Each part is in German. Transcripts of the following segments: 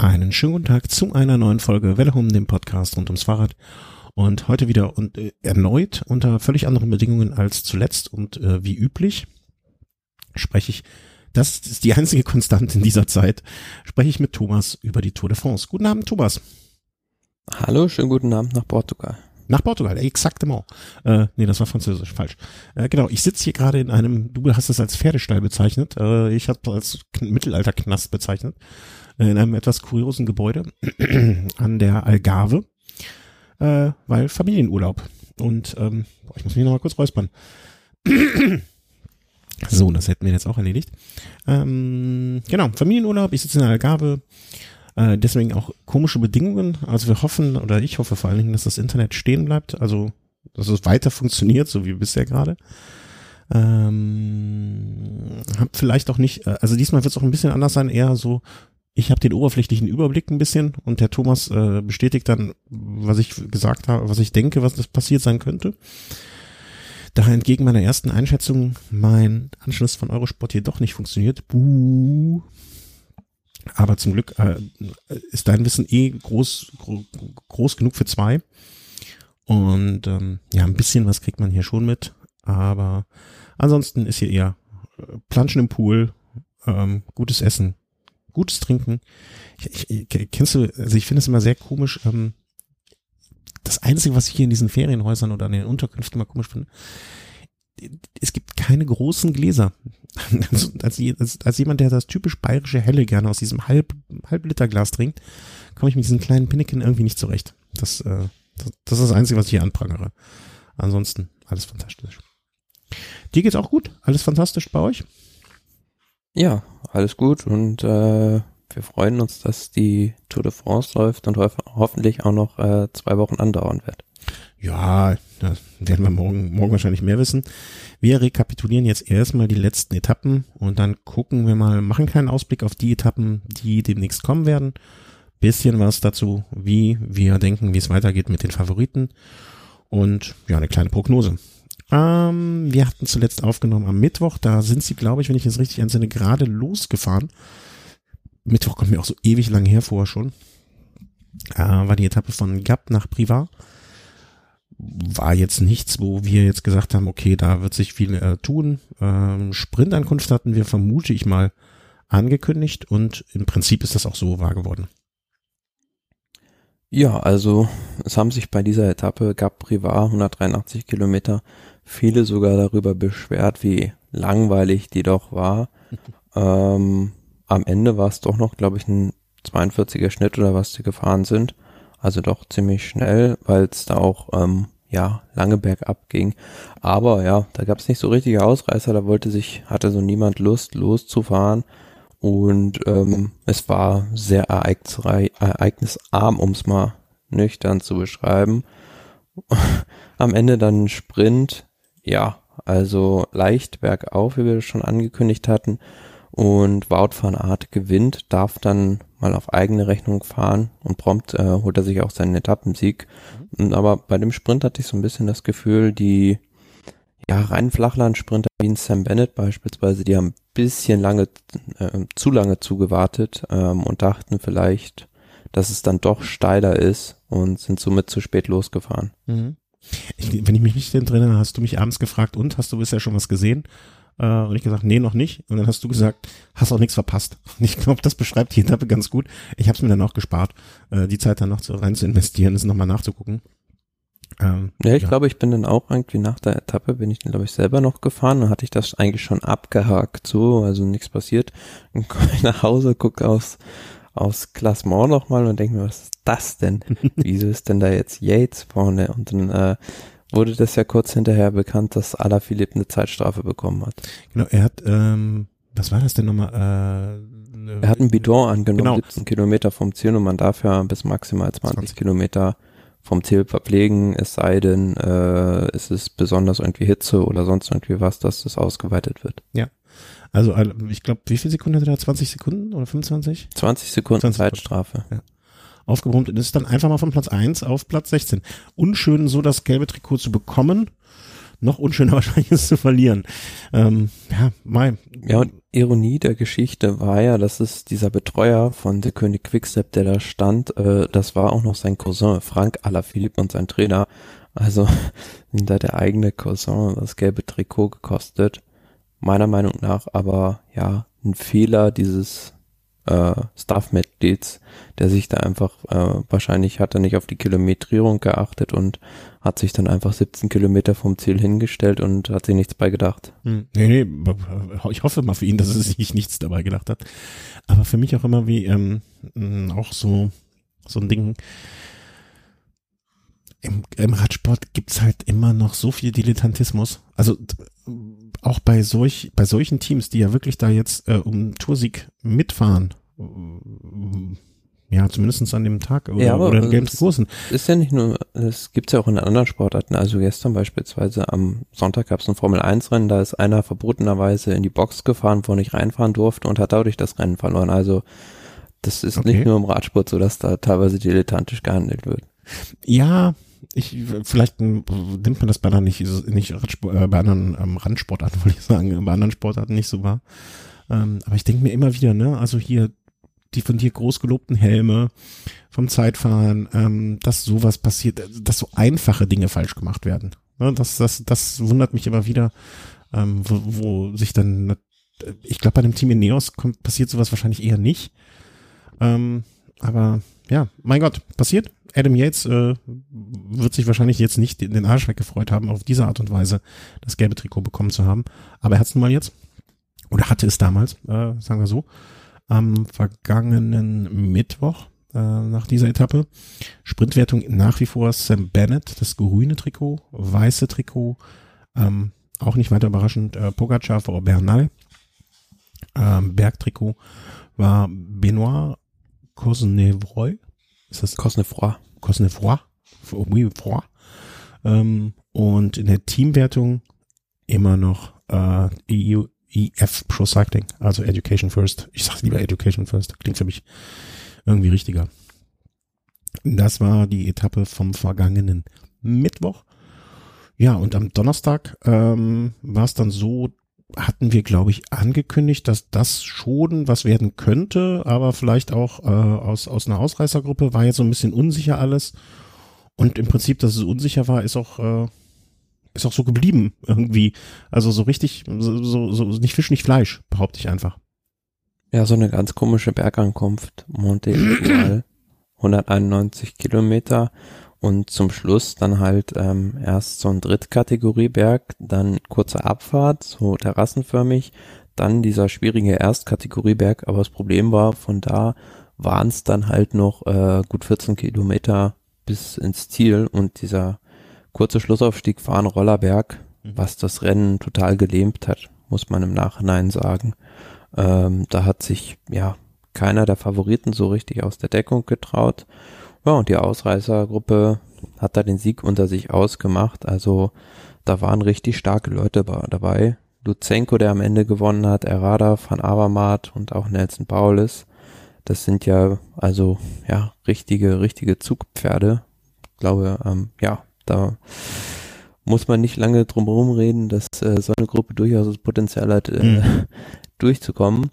Einen schönen guten Tag zu einer neuen Folge Welle Home, dem Podcast rund ums Fahrrad. Und heute wieder und äh, erneut unter völlig anderen Bedingungen als zuletzt und äh, wie üblich spreche ich, das ist die einzige Konstante in dieser Zeit, spreche ich mit Thomas über die Tour de France. Guten Abend, Thomas. Hallo, schönen guten Abend nach Portugal. Nach Portugal, exaktement. Äh, nee, das war französisch, falsch. Äh, genau, ich sitze hier gerade in einem, du hast es als Pferdestall bezeichnet, äh, ich habe als Mittelalterknast bezeichnet, in einem etwas kuriosen Gebäude an der Algarve, äh, weil Familienurlaub. Und ähm, ich muss mich nochmal kurz räuspern. so, das hätten wir jetzt auch erledigt. Ähm, genau, Familienurlaub, ich sitze in der Algarve, äh, deswegen auch komische Bedingungen. Also wir hoffen, oder ich hoffe vor allen Dingen, dass das Internet stehen bleibt, also dass es weiter funktioniert, so wie bisher gerade. Ähm, hab vielleicht auch nicht, äh, also diesmal wird es auch ein bisschen anders sein, eher so, ich habe den oberflächlichen Überblick ein bisschen und der Thomas äh, bestätigt dann, was ich gesagt habe, was ich denke, was das passiert sein könnte. Da entgegen meiner ersten Einschätzung mein Anschluss von Eurosport hier doch nicht funktioniert. Buh. Aber zum Glück äh, ist dein Wissen eh groß, gro groß genug für zwei. Und ähm, ja, ein bisschen was kriegt man hier schon mit. Aber ansonsten ist hier eher äh, Planschen im Pool, ähm, gutes Essen, gutes Trinken. Ich, ich, kennst du, also ich finde es immer sehr komisch. Ähm, das Einzige, was ich hier in diesen Ferienhäusern oder an den Unterkünften immer komisch finde, es gibt keine großen Gläser. Also, als, als, als, jemand, der das typisch bayerische Helle gerne aus diesem halb, halb Liter Glas trinkt, komme ich mit diesen kleinen Pinneken irgendwie nicht zurecht. Das, äh, das, das ist das Einzige, was ich hier anprangere. Ansonsten alles fantastisch. Dir geht's auch gut? Alles fantastisch bei euch? Ja, alles gut und äh, wir freuen uns, dass die Tour de France läuft und ho hoffentlich auch noch äh, zwei Wochen andauern wird. Ja, da werden wir morgen, morgen wahrscheinlich mehr wissen. Wir rekapitulieren jetzt erstmal die letzten Etappen und dann gucken wir mal, machen keinen Ausblick auf die Etappen, die demnächst kommen werden. Bisschen was dazu, wie wir denken, wie es weitergeht mit den Favoriten und ja, eine kleine Prognose. Ähm, wir hatten zuletzt aufgenommen am Mittwoch, da sind sie, glaube ich, wenn ich es richtig entsinne, gerade losgefahren. Mittwoch kommt mir auch so ewig lang her vorher schon. Äh, war die Etappe von Gap nach Privat war jetzt nichts, wo wir jetzt gesagt haben, okay, da wird sich viel äh, tun. Ähm, Sprintankunft hatten wir, vermute ich mal, angekündigt und im Prinzip ist das auch so wahr geworden. Ja, also es haben sich bei dieser Etappe Gap Privat 183 Kilometer viele sogar darüber beschwert, wie langweilig die doch war. ähm, am Ende war es doch noch, glaube ich, ein 42er Schnitt oder was die gefahren sind. Also doch ziemlich schnell, weil es da auch ähm, ja lange bergab ging. Aber ja, da gab es nicht so richtige Ausreißer. Da wollte sich hatte so niemand Lust loszufahren und ähm, es war sehr ereignisarm, um es mal nüchtern zu beschreiben. Am Ende dann Sprint, ja, also leicht bergauf, wie wir schon angekündigt hatten. Und Wout van Aert gewinnt, darf dann mal auf eigene Rechnung fahren und prompt äh, holt er sich auch seinen Etappensieg. Mhm. Aber bei dem Sprint hatte ich so ein bisschen das Gefühl, die ja, rein Flachlandsprinter wie Sam Bennett beispielsweise, die haben ein bisschen lange, äh, zu lange zugewartet ähm, und dachten vielleicht, dass es dann doch steiler ist und sind somit zu spät losgefahren. Mhm. Ich, wenn ich mich nicht erinnere, hast du mich abends gefragt, und hast du bisher schon was gesehen? Äh, und ich gesagt, nee, noch nicht. Und dann hast du gesagt, hast auch nichts verpasst. Und ich glaube, das beschreibt die Etappe ganz gut. Ich habe es mir dann auch gespart, äh, die Zeit dann noch zu, rein zu investieren, es nochmal nachzugucken. Ähm, ja, ich ja. glaube, ich bin dann auch irgendwie nach der Etappe bin ich dann, glaube ich, selber noch gefahren. Dann hatte ich das eigentlich schon abgehakt, so, also nichts passiert. Dann komme ich nach Hause, gucke aus, aus Klassement nochmal und denke mir, was ist das denn? Wieso ist denn da jetzt Yates vorne? Und dann äh, wurde das ja kurz hinterher bekannt, dass Alaphilippe eine Zeitstrafe bekommen hat. Genau, er hat, ähm, was war das denn nochmal? Äh, er hat einen Bidon angenommen, genau. 17 Kilometer vom Ziel und man darf ja bis maximal 20, 20. Kilometer vom Ziel verpflegen, es sei denn, äh, es ist besonders irgendwie Hitze oder sonst irgendwie was, dass das ausgeweitet wird. Ja. Also ich glaube, wie viele Sekunden hat er da? 20 Sekunden oder 25? 20 Sekunden 20 Zeitstrafe. Ja aufgebrummt und ist dann einfach mal von Platz 1 auf Platz 16. Unschön, so das gelbe Trikot zu bekommen. noch unschöner wahrscheinlich ist zu verlieren. Ähm, ja, mein. Ja, und Ironie der Geschichte war ja, dass es dieser Betreuer von der König Quickstep, der da stand, äh, das war auch noch sein Cousin, Frank Alaphilippe und sein Trainer. Also da der eigene Cousin das gelbe Trikot gekostet. Meiner Meinung nach aber ja ein Fehler dieses äh, Staff-Mitglieds, der sich da einfach, äh, wahrscheinlich hat er nicht auf die Kilometrierung geachtet und hat sich dann einfach 17 Kilometer vom Ziel hingestellt und hat sich nichts bei gedacht. Hm. Nee, nee, ich hoffe mal für ihn, dass er sich nichts dabei gedacht hat. Aber für mich auch immer wie, ähm, auch so, so ein Ding, im, im Radsport gibt's halt immer noch so viel Dilettantismus. Also auch bei solch, bei solchen Teams, die ja wirklich da jetzt äh, um Toursieg mitfahren, ja, zumindestens an dem Tag oder, ja, aber oder in Games Kursen. Ist ja nicht nur, es gibt's ja auch in anderen Sportarten. Also gestern beispielsweise am Sonntag gab's ein Formel 1 Rennen, da ist einer verbotenerweise in die Box gefahren, wo er nicht reinfahren durfte und hat dadurch das Rennen verloren. Also das ist okay. nicht nur im Radsport so, dass da teilweise dilettantisch gehandelt wird. Ja, ich, vielleicht nimmt man das bei, nicht, nicht Radsport, äh, bei anderen ähm, Randsportarten, wollte ich sagen, bei anderen Sportarten nicht so wahr. Ähm, aber ich denke mir immer wieder, ne, also hier die von dir groß gelobten Helme vom Zeitfahren, ähm, dass sowas passiert, dass so einfache Dinge falsch gemacht werden. Ne, das, das, das wundert mich immer wieder, ähm, wo, wo sich dann, ich glaube, bei einem Team in Neos kommt, passiert sowas wahrscheinlich eher nicht. Ähm, aber ja, mein Gott, passiert. Adam Yates äh, wird sich wahrscheinlich jetzt nicht in den Arsch weggefreut haben, auf diese Art und Weise das gelbe Trikot bekommen zu haben. Aber er hat es nun mal jetzt. Oder hatte es damals, äh, sagen wir so. Am vergangenen Mittwoch äh, nach dieser Etappe. Sprintwertung nach wie vor Sam Bennett, das grüne Trikot, weiße Trikot, ähm, auch nicht weiter überraschend, äh, Pogacar vor Bernal. Ähm, Bergtrikot war Benoit Cosnefroy, ist das Cosnefroy? Cosnefroy. Oui, froid. Ähm, und in der Teamwertung immer noch äh, EU, EF Pro Cycling, also Education First. Ich sage lieber Education First, klingt für mich irgendwie richtiger. Das war die Etappe vom vergangenen Mittwoch. Ja, und am Donnerstag ähm, war es dann so, hatten wir, glaube ich, angekündigt, dass das schon was werden könnte, aber vielleicht auch äh, aus, aus einer Ausreißergruppe war jetzt so ein bisschen unsicher alles. Und im Prinzip, dass es unsicher war, ist auch, äh, ist auch so geblieben irgendwie. Also so richtig, so, so, so nicht Fisch, nicht Fleisch, behaupte ich einfach. Ja, so eine ganz komische Bergankunft. Monte 191 Kilometer und zum Schluss dann halt ähm, erst so ein Drittkategorieberg, dann kurze Abfahrt, so terrassenförmig, dann dieser schwierige Erstkategorieberg, aber das Problem war, von da waren es dann halt noch äh, gut 14 Kilometer bis ins Ziel und dieser kurze Schlussaufstieg Fahren Rollerberg, mhm. was das Rennen total gelähmt hat, muss man im Nachhinein sagen. Ähm, da hat sich ja keiner der Favoriten so richtig aus der Deckung getraut. Ja, und die Ausreißergruppe hat da den Sieg unter sich ausgemacht. Also da waren richtig starke Leute dabei. Luzenko, der am Ende gewonnen hat, Errada, Van Avermaet und auch Nelson Paulus. Das sind ja also ja richtige, richtige Zugpferde. Ich glaube, ähm, ja, da muss man nicht lange drum herum reden, dass äh, so eine Gruppe durchaus das Potenzial hat, äh, mhm. durchzukommen.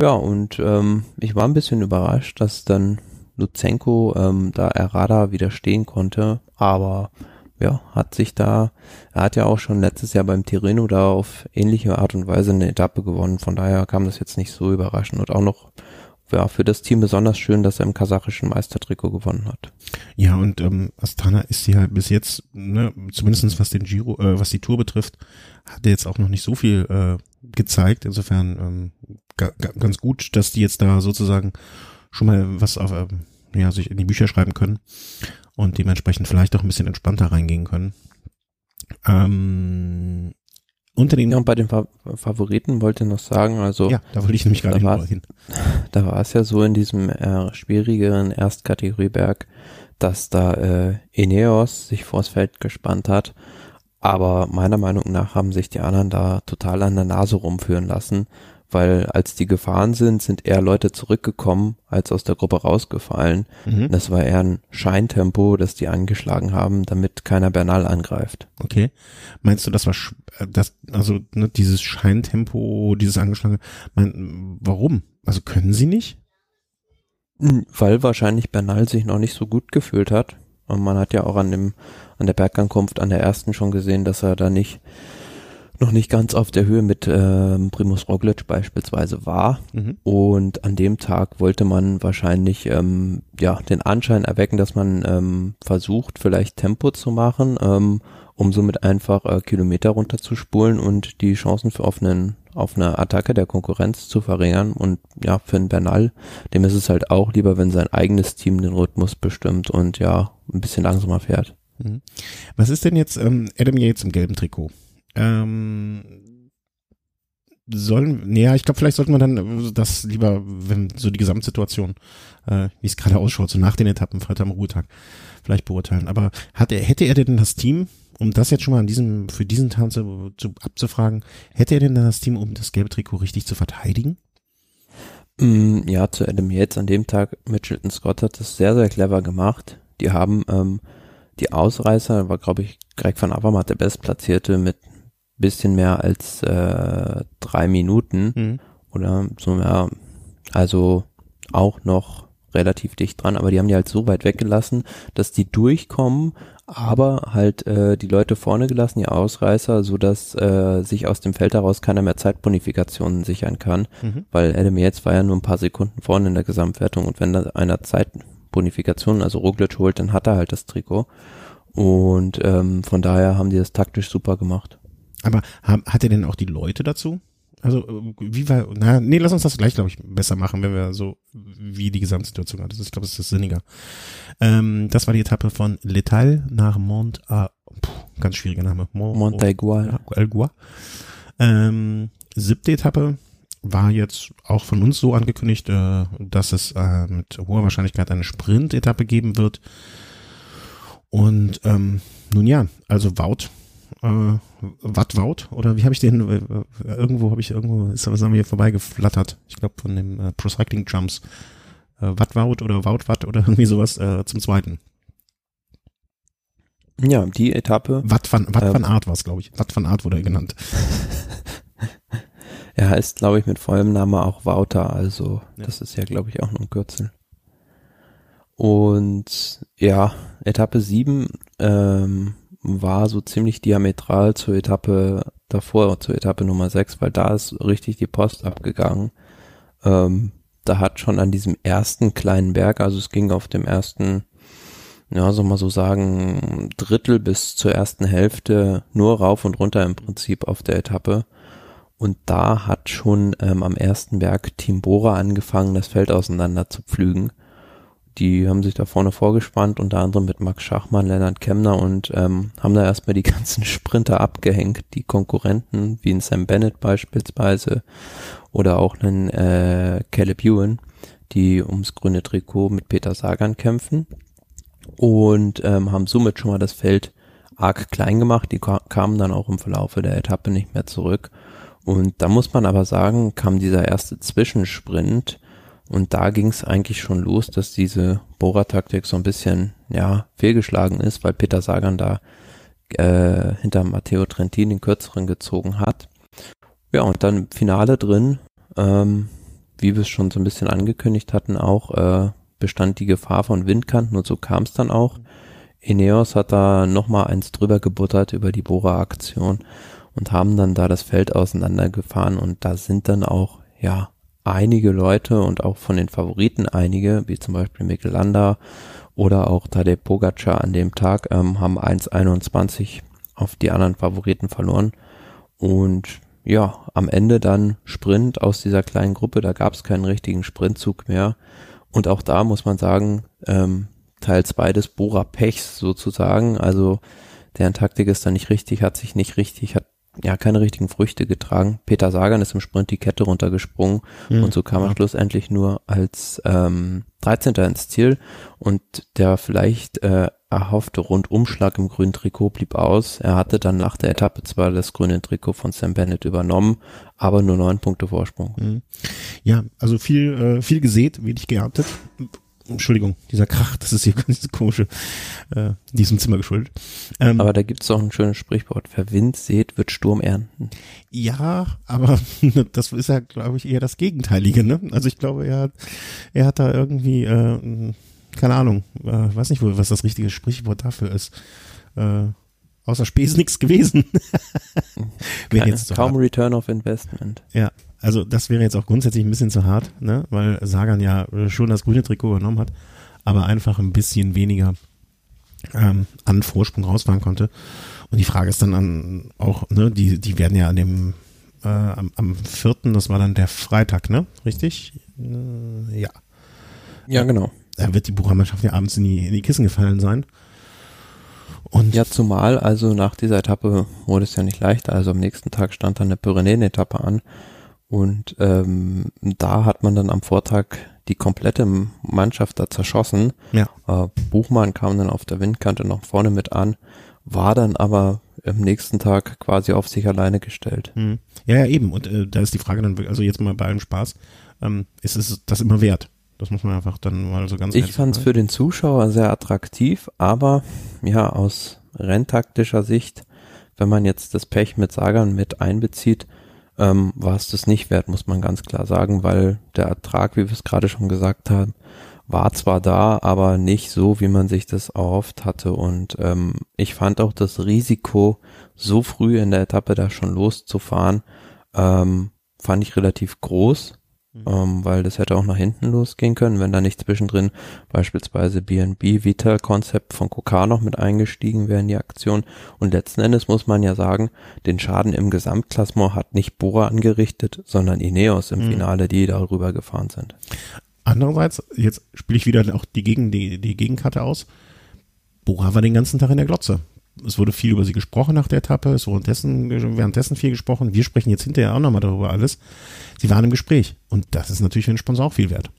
Ja, und ähm, ich war ein bisschen überrascht, dass dann Luzenko ähm, da Errada widerstehen konnte, aber ja, hat sich da, er hat ja auch schon letztes Jahr beim Tirreno da auf ähnliche Art und Weise eine Etappe gewonnen, von daher kam das jetzt nicht so überraschend und auch noch ja, für das Team besonders schön, dass er im kasachischen Meistertrikot gewonnen hat. Ja, und ähm, Astana ist ja bis jetzt, ne, zumindestens was den Giro, äh, was die Tour betrifft, hat er jetzt auch noch nicht so viel äh, gezeigt. Insofern ähm, ganz gut, dass die jetzt da sozusagen schon mal was auf, äh, ja, sich in die Bücher schreiben können und dementsprechend vielleicht auch ein bisschen entspannter reingehen können. Ähm, unter den ja, und bei den Fa Favoriten wollte ich noch sagen, also ja, da wollte ich nämlich gerade da hin. Da war es ja so in diesem äh, schwierigeren Erstkategorieberg, dass da äh, Ineos sich vors Feld gespannt hat, aber meiner Meinung nach haben sich die anderen da total an der Nase rumführen lassen weil als die gefahren sind, sind eher Leute zurückgekommen, als aus der Gruppe rausgefallen. Mhm. Das war eher ein Scheintempo, das die angeschlagen haben, damit keiner Bernal angreift. Okay. Meinst du, das war äh, das, also ne, dieses Scheintempo, dieses angeschlagene, mein, warum? Also können sie nicht? Weil wahrscheinlich Bernal sich noch nicht so gut gefühlt hat. Und man hat ja auch an dem, an der Bergankunft an der ersten schon gesehen, dass er da nicht, noch nicht ganz auf der Höhe mit ähm, Primus Roglic beispielsweise war. Mhm. Und an dem Tag wollte man wahrscheinlich ähm, ja den Anschein erwecken, dass man ähm, versucht, vielleicht Tempo zu machen, ähm, um somit einfach äh, Kilometer runterzuspulen und die Chancen für auf, einen, auf eine Attacke der Konkurrenz zu verringern. Und ja, für einen Bernal, dem ist es halt auch lieber, wenn sein eigenes Team den Rhythmus bestimmt und ja, ein bisschen langsamer fährt. Mhm. Was ist denn jetzt Adam Yates im gelben Trikot? Ähm, sollen, ja, ich glaube, vielleicht sollten wir dann das lieber, wenn so die Gesamtsituation, äh, wie es gerade ausschaut, so nach den Etappen, Freitag am Ruhetag, vielleicht beurteilen. Aber hat er, hätte er denn das Team, um das jetzt schon mal an diesem, für diesen Tag zu, zu, abzufragen, hätte er denn das Team, um das gelbe Trikot richtig zu verteidigen? Mm, Ja, zu Adam Yates an dem Tag, Mitchelton Scott hat das sehr, sehr clever gemacht. Die haben ähm, die Ausreißer, war glaube ich Greg van Avermaet der Bestplatzierte mit bisschen mehr als äh, drei Minuten Mhm. oder so mehr, also auch noch relativ dicht dran, aber die haben die halt so weit weggelassen, dass die durchkommen, aber halt äh, die Leute vorne gelassen, die Ausreißer, so dass äh, sich aus dem Feld heraus keiner mehr Zeitbonifikationen sichern kann, Mhm. weil Adam Yates war ja nur ein paar Sekunden vorne in der Gesamtwertung und wenn da einer Zeitbonifikation, also Roglic holt, dann hat er halt das Trikot und ähm, von daher haben die das taktisch super gemacht. Aber hat er denn auch die Leute dazu? Also, äh, wie war, na, nee, lass uns das gleich, glaube ich, besser machen, wenn wir so, wie die Gesamtsituation hat. Das ist, ich glaube, das ist sinniger. Ähm, das war die Etappe von Letal nach Mont, ah, puh, ganz schwieriger Name. Mont, Montaigual. Algua. Ähm, siebte Etappe war jetzt auch von uns so angekündigt, äh, dass es äh, mit hoher Wahrscheinlichkeit eine Sprint-Etappe geben wird. Und ähm, nun ja, also Wout, äh, Watt Wout, oder wie habe ich den, äh, äh, irgendwo habe ich, irgendwo ist was an mir vorbeigeflattert. Ich glaube von dem äh, Pro Cycling Jumps. Äh, Watt Wout oder Wout Watt oder irgendwie sowas äh, zum zweiten. Ja, die Etappe. Watt van, Watt Ähm. van Art war es, glaube ich. Watt van Art wurde er genannt. Er heißt, glaube ich, mit vollem Namen auch Wouter, also Ja. das ist ja, glaube ich, auch nur ein Kürzel. Und ja, Etappe 7 ähm, war so ziemlich diametral zur Etappe davor, zur Etappe Nummer 6, weil da ist richtig die Post abgegangen. Ähm, da hat schon an diesem ersten kleinen Berg, also es ging auf dem ersten, ja, soll man so sagen, Drittel bis zur ersten Hälfte nur rauf und runter im Prinzip auf der Etappe. Und da hat schon ähm, am ersten Berg Team Bora angefangen, das Feld auseinander zu pflügen. Die haben sich da vorne vorgespannt, unter anderem mit Max Schachmann, Lennart Kemner und ähm, haben da erstmal die ganzen Sprinter abgehängt, die Konkurrenten, wie in Sam Bennett beispielsweise oder auch einen äh, Caleb Ewan, die ums grüne Trikot mit Peter Sagan kämpfen und ähm, haben somit schon mal das Feld arg klein gemacht. Die ka- kamen dann auch im Verlaufe der Etappe nicht mehr zurück. Und da muss man aber sagen, kam dieser erste Zwischensprint und da ging es eigentlich schon los, dass diese Bohrer-Taktik so ein bisschen ja fehlgeschlagen ist, weil Peter Sagan da äh, hinter Matteo Trentin den kürzeren gezogen hat. Ja, und dann im Finale drin, ähm, wie wir es schon so ein bisschen angekündigt hatten, auch äh, bestand die Gefahr von Windkanten und so kam es dann auch. Ineos hat da nochmal eins drüber gebuttert über die Bohrer-Aktion und haben dann da das Feld auseinandergefahren und da sind dann auch, ja, einige Leute und auch von den Favoriten einige, wie zum Beispiel Mikkel Landa oder auch Tadej Pogacar an dem Tag, ähm, haben 1,21 auf die anderen Favoriten verloren. Und ja, am Ende dann Sprint aus dieser kleinen Gruppe, da gab es keinen richtigen Sprintzug mehr. Und auch da muss man sagen, ähm, teils beides Bora Pechs sozusagen, also deren Taktik ist da nicht richtig, hat sich nicht richtig, hat ja keine richtigen Früchte getragen. Peter Sagan ist im Sprint die Kette runtergesprungen Mhm. und so kam er Ja. schlussendlich nur als ähm, 13. ins Ziel und der vielleicht äh, erhoffte Rundumschlag im grünen Trikot blieb aus. Er hatte dann nach der Etappe zwar das grüne Trikot von Sam Bennett übernommen, aber nur neun Punkte Vorsprung. Mhm. Ja, also viel, äh, viel gesät, wenig geerntet. Entschuldigung, dieser Krach, das ist hier ganz komische, äh, diesem Zimmer geschuldet. Ähm, aber da gibt's doch ein schönes Sprichwort. Wer Wind sät, wird Sturm ernten. Ja, aber das ist ja, glaube ich, eher das Gegenteilige, ne? Also ich glaube, er hat, er hat da irgendwie, äh, keine Ahnung, äh, weiß nicht, was das richtige Sprichwort dafür ist. Äh, außer Spes nichts gewesen. Keine, jetzt kaum hart. Return of Investment. Ja, also das wäre jetzt auch grundsätzlich ein bisschen zu hart, ne? weil Sagan ja schon das grüne Trikot übernommen hat, aber einfach ein bisschen weniger ähm, an Vorsprung rausfahren konnte. Und die Frage ist dann an auch, ne, die, die werden ja an dem äh, am, am vierten, das war dann der Freitag, ne? Richtig? Äh, ja. Ja, genau. Da wird die Buchermannschaft ja abends in die, in die Kissen gefallen sein. Und ja, zumal also nach dieser Etappe wurde es ja nicht leichter. Also am nächsten Tag stand dann eine Pyrenäen-Etappe an und ähm, da hat man dann am Vortag die komplette Mannschaft da zerschossen. Ja. Äh, Buchmann kam dann auf der Windkante noch vorne mit an, war dann aber am nächsten Tag quasi auf sich alleine gestellt. Hm. Ja, ja, eben. Und äh, da ist die Frage dann, also jetzt mal bei allem Spaß, ähm, ist es das immer wert? Das muss man einfach dann mal so ganz Ich fand es für den Zuschauer sehr attraktiv, aber ja, aus renntaktischer Sicht, wenn man jetzt das Pech mit Sagan mit einbezieht, ähm, war es das nicht wert, muss man ganz klar sagen, weil der Ertrag, wie wir es gerade schon gesagt haben, war zwar da, aber nicht so, wie man sich das erhofft hatte. Und ähm, ich fand auch das Risiko, so früh in der Etappe da schon loszufahren, ähm, fand ich relativ groß. Mhm. Ähm, weil das hätte auch nach hinten losgehen können, wenn da nicht zwischendrin beispielsweise BNB Vita Konzept von Kokar noch mit eingestiegen wäre in die Aktion. Und letzten Endes muss man ja sagen, den Schaden im Gesamtklassement hat nicht Bora angerichtet, sondern Ineos im mhm. Finale, die darüber gefahren sind. Andererseits, jetzt spiele ich wieder auch die, Gegen, die, die Gegenkarte aus. Bora war den ganzen Tag in der Glotze es wurde viel über sie gesprochen nach der Etappe, es wurde währenddessen, währenddessen viel gesprochen. Wir sprechen jetzt hinterher auch nochmal darüber alles. Sie waren im Gespräch und das ist natürlich für den Sponsor auch viel wert.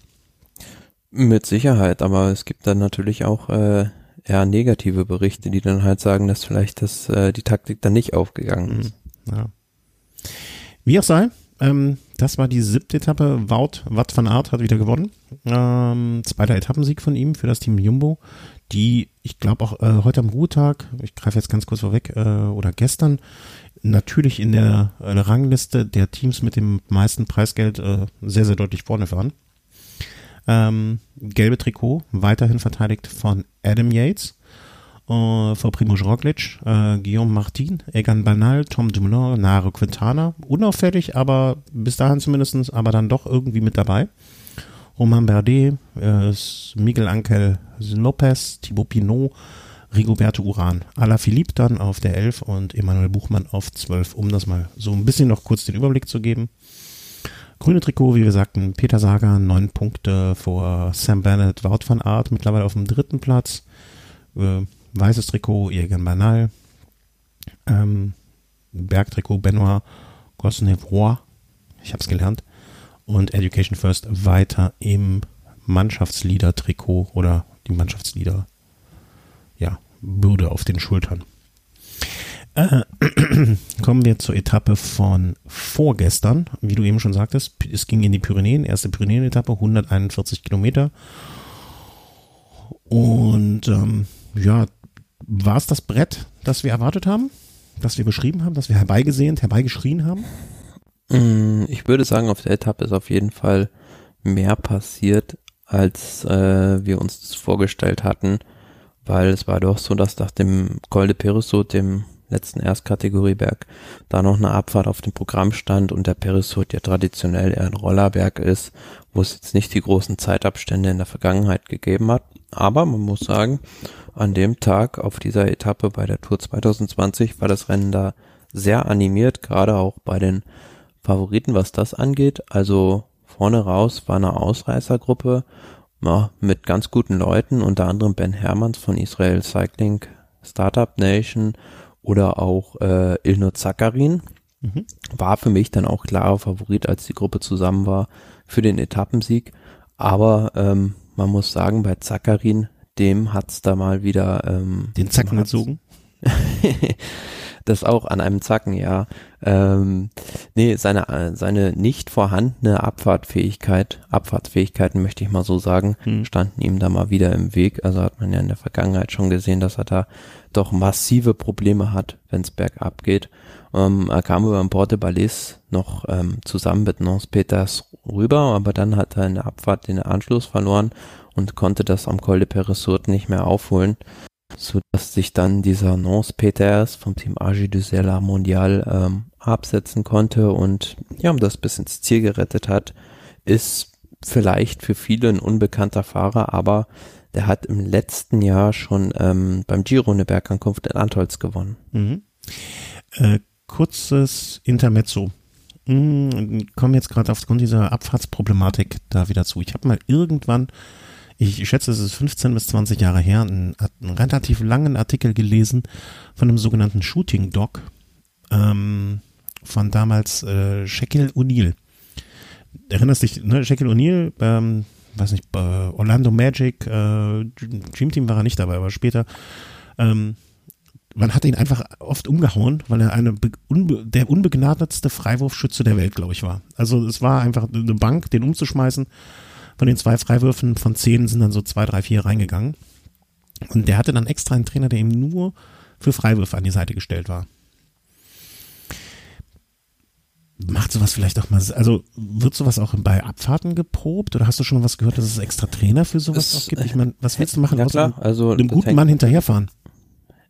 Mit Sicherheit, aber es gibt dann natürlich auch äh, eher negative Berichte, die dann halt sagen, dass vielleicht das, äh, die Taktik dann nicht aufgegangen ist. Mhm. Ja. Wie auch sei, ähm, das war die siebte Etappe. Wout, Watt van Aert hat wieder gewonnen. Ähm, zweiter Etappensieg von ihm für das Team Jumbo die, ich glaube auch äh, heute am Ruhetag, ich greife jetzt ganz kurz vorweg, äh, oder gestern, natürlich in der äh, Rangliste der Teams mit dem meisten Preisgeld äh, sehr, sehr deutlich vorne waren. Ähm, gelbe Trikot, weiterhin verteidigt von Adam Yates, äh, vor Primo Roglic, äh, Guillaume Martin, Egan Banal, Tom Dumoulin, Naro Quintana, unauffällig, aber bis dahin zumindestens, aber dann doch irgendwie mit dabei. Romain Bardet, äh, Miguel Angel Lopez, Thibaut Pinot, Rigoberto Uran, Philippe dann auf der 11 und Emanuel Buchmann auf 12, um das mal so ein bisschen noch kurz den Überblick zu geben. Grüne Trikot, wie wir sagten, Peter Sager, neun Punkte vor Sam Bennett, Wout van Aert, mittlerweile auf dem dritten Platz. Äh, weißes Trikot, Egan Bernal. Ähm, Bergtrikot, Benoit Gosnevois. Ich habe es gelernt und Education First weiter im Mannschaftsleader-Trikot oder die Mannschaftsleader, ja, Bürde auf den Schultern. Äh, kommen wir zur Etappe von vorgestern. Wie du eben schon sagtest, es ging in die Pyrenäen, erste Pyrenäen-Etappe, 141 Kilometer. Und ähm, ja, war es das Brett, das wir erwartet haben, das wir beschrieben haben, das wir herbeigesehnt, herbeigeschrien haben? Mm, ich würde sagen, auf der Etappe ist auf jeden Fall mehr passiert, als äh, wir uns das vorgestellt hatten, weil es war doch so, dass nach dem Col de Peresot, dem letzten Erstkategorieberg, da noch eine Abfahrt auf dem Programm stand und der Peresot ja traditionell eher ein Rollerberg ist, wo es jetzt nicht die großen Zeitabstände in der Vergangenheit gegeben hat. Aber man muss sagen, an dem Tag auf dieser Etappe bei der Tour 2020 war das Rennen da sehr animiert, gerade auch bei den Favoriten, was das angeht. Also vorne raus war eine Ausreißergruppe ja, mit ganz guten Leuten, unter anderem Ben Hermanns von Israel Cycling Startup Nation oder auch äh, Ilno Zakarin. Mhm. War für mich dann auch klarer Favorit, als die Gruppe zusammen war für den Etappensieg. Aber ähm, man muss sagen, bei Zakarin, dem hat's da mal wieder ähm, Den Zacken gezogen. das auch an einem Zacken, ja. Ähm, nee, seine, seine nicht vorhandene Abfahrtfähigkeit, Abfahrtsfähigkeiten möchte ich mal so sagen, Hm. standen ihm da mal wieder im Weg. Also hat man ja in der Vergangenheit schon gesehen, dass er da doch massive Probleme hat, wenn es bergab geht. Ähm, er kam über den Porte Balais noch ähm, zusammen mit Nance Peters rüber, aber dann hat er in der Abfahrt den Anschluss verloren und konnte das am Col de Peressourde nicht mehr aufholen, so dass sich dann dieser Nance Peters vom Team AG de Sella Mondial ähm, absetzen konnte und ja, das bis ins Ziel gerettet hat, ist vielleicht für viele ein unbekannter Fahrer, aber der hat im letzten Jahr schon ähm, beim Giro eine Bergankunft in Antolz gewonnen. Mhm. Äh, kurzes Intermezzo. Mhm, kommen jetzt gerade aufgrund dieser Abfahrtsproblematik da wieder zu. Ich habe mal irgendwann, ich schätze, es ist 15 bis 20 Jahre her, einen, einen relativ langen Artikel gelesen von einem sogenannten Shooting Dog ähm, von damals äh, Shaquille O'Neal. Erinnerst dich, ne? Shaquille O'Neal, ähm, weiß nicht, äh, Orlando Magic, äh, Dream Team war er nicht dabei, aber später. Ähm, man hat ihn einfach oft umgehauen, weil er eine be- unbe der unbegnadetste Freiwurfschütze der Welt, glaube ich, war. Also es war einfach eine Bank, den umzuschmeißen. Von den zwei Freiwürfen von zehn sind dann so zwei, drei, vier reingegangen. Und der hatte dann extra einen Trainer, der ihm nur für Freiwürfe an die Seite gestellt war. Macht sowas vielleicht auch mal, also wird sowas auch bei Abfahrten geprobt oder hast du schon mal was gehört, dass es extra Trainer für sowas Es- auch gibt? Ich meine, was willst du machen, Ja außer klar, also einem guten hängt- Mann hinterherfahren?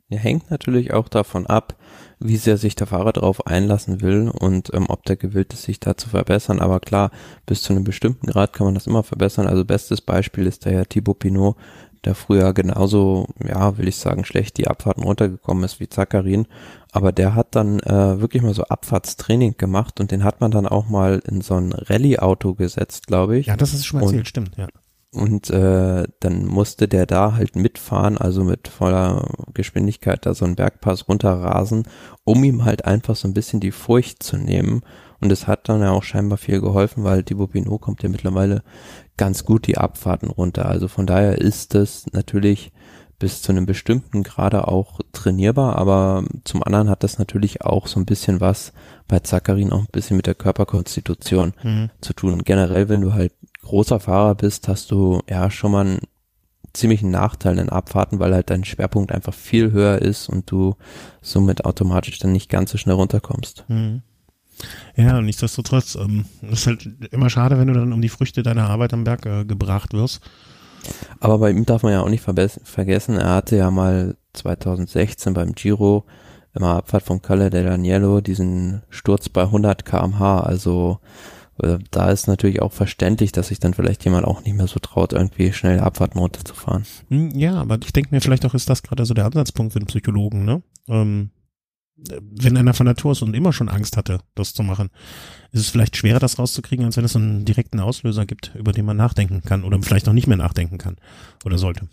Ja, hängt natürlich auch davon ab, wie sehr sich der Fahrer darauf einlassen will und ähm, ob der gewillt ist, sich da zu verbessern. Aber klar, bis zu einem bestimmten Grad kann man das immer verbessern. Also bestes Beispiel ist da ja Thibaut Pinot, der früher genauso, ja, will ich sagen, schlecht die Abfahrten runtergekommen ist wie Zakarin. Aber der hat dann äh, wirklich mal so Abfahrtstraining gemacht und den hat man dann auch mal in so ein Rallye-Auto gesetzt, glaube ich. Ja, das ist schon mal Und- erzählt, stimmt, ja. Und äh, dann musste der da halt mitfahren, also mit voller Geschwindigkeit da so einen Bergpass runterrasen, um ihm halt einfach so ein bisschen die Furcht zu nehmen. Und es hat dann ja auch scheinbar viel geholfen, weil Thibaut Pinot kommt ja mittlerweile ganz gut die Abfahrten runter. Also von daher ist das natürlich bis zu einem bestimmten Grade auch trainierbar, aber zum anderen hat das natürlich auch so ein bisschen was bei Zakarin auch ein bisschen mit der Körperkonstitution Mhm. zu tun. Und generell, wenn du halt großer Fahrer bist, hast du ja schon mal einen ziemlichen Nachteil in Abfahrten, weil halt dein Schwerpunkt einfach viel höher ist und du somit automatisch dann nicht ganz so schnell runterkommst. Mhm. Ja, und nichtsdestotrotz, ähm, ist halt immer schade, wenn du dann um die Früchte deiner Arbeit am Berg äh, gebracht wirst. Aber bei ihm darf man ja auch nicht vergessen, er hatte ja mal 2016 beim Giro immer Abfahrt von Calle del Agnello diesen Sturz bei 100 kmh, also da ist natürlich auch verständlich, dass sich dann vielleicht jemand auch nicht mehr so traut, irgendwie schnell Abfahrten runterzufahren. Hm, Ja, aber ich denke mir, vielleicht auch ist das gerade so der Ansatzpunkt für den Psychologen, ne? Ähm, äh, wenn einer von Natur ist und immer schon Angst hatte, das zu machen, ist es vielleicht schwerer, das rauszukriegen, als wenn es einen direkten Auslöser gibt, über den man nachdenken kann oder vielleicht auch nicht mehr nachdenken kann oder sollte.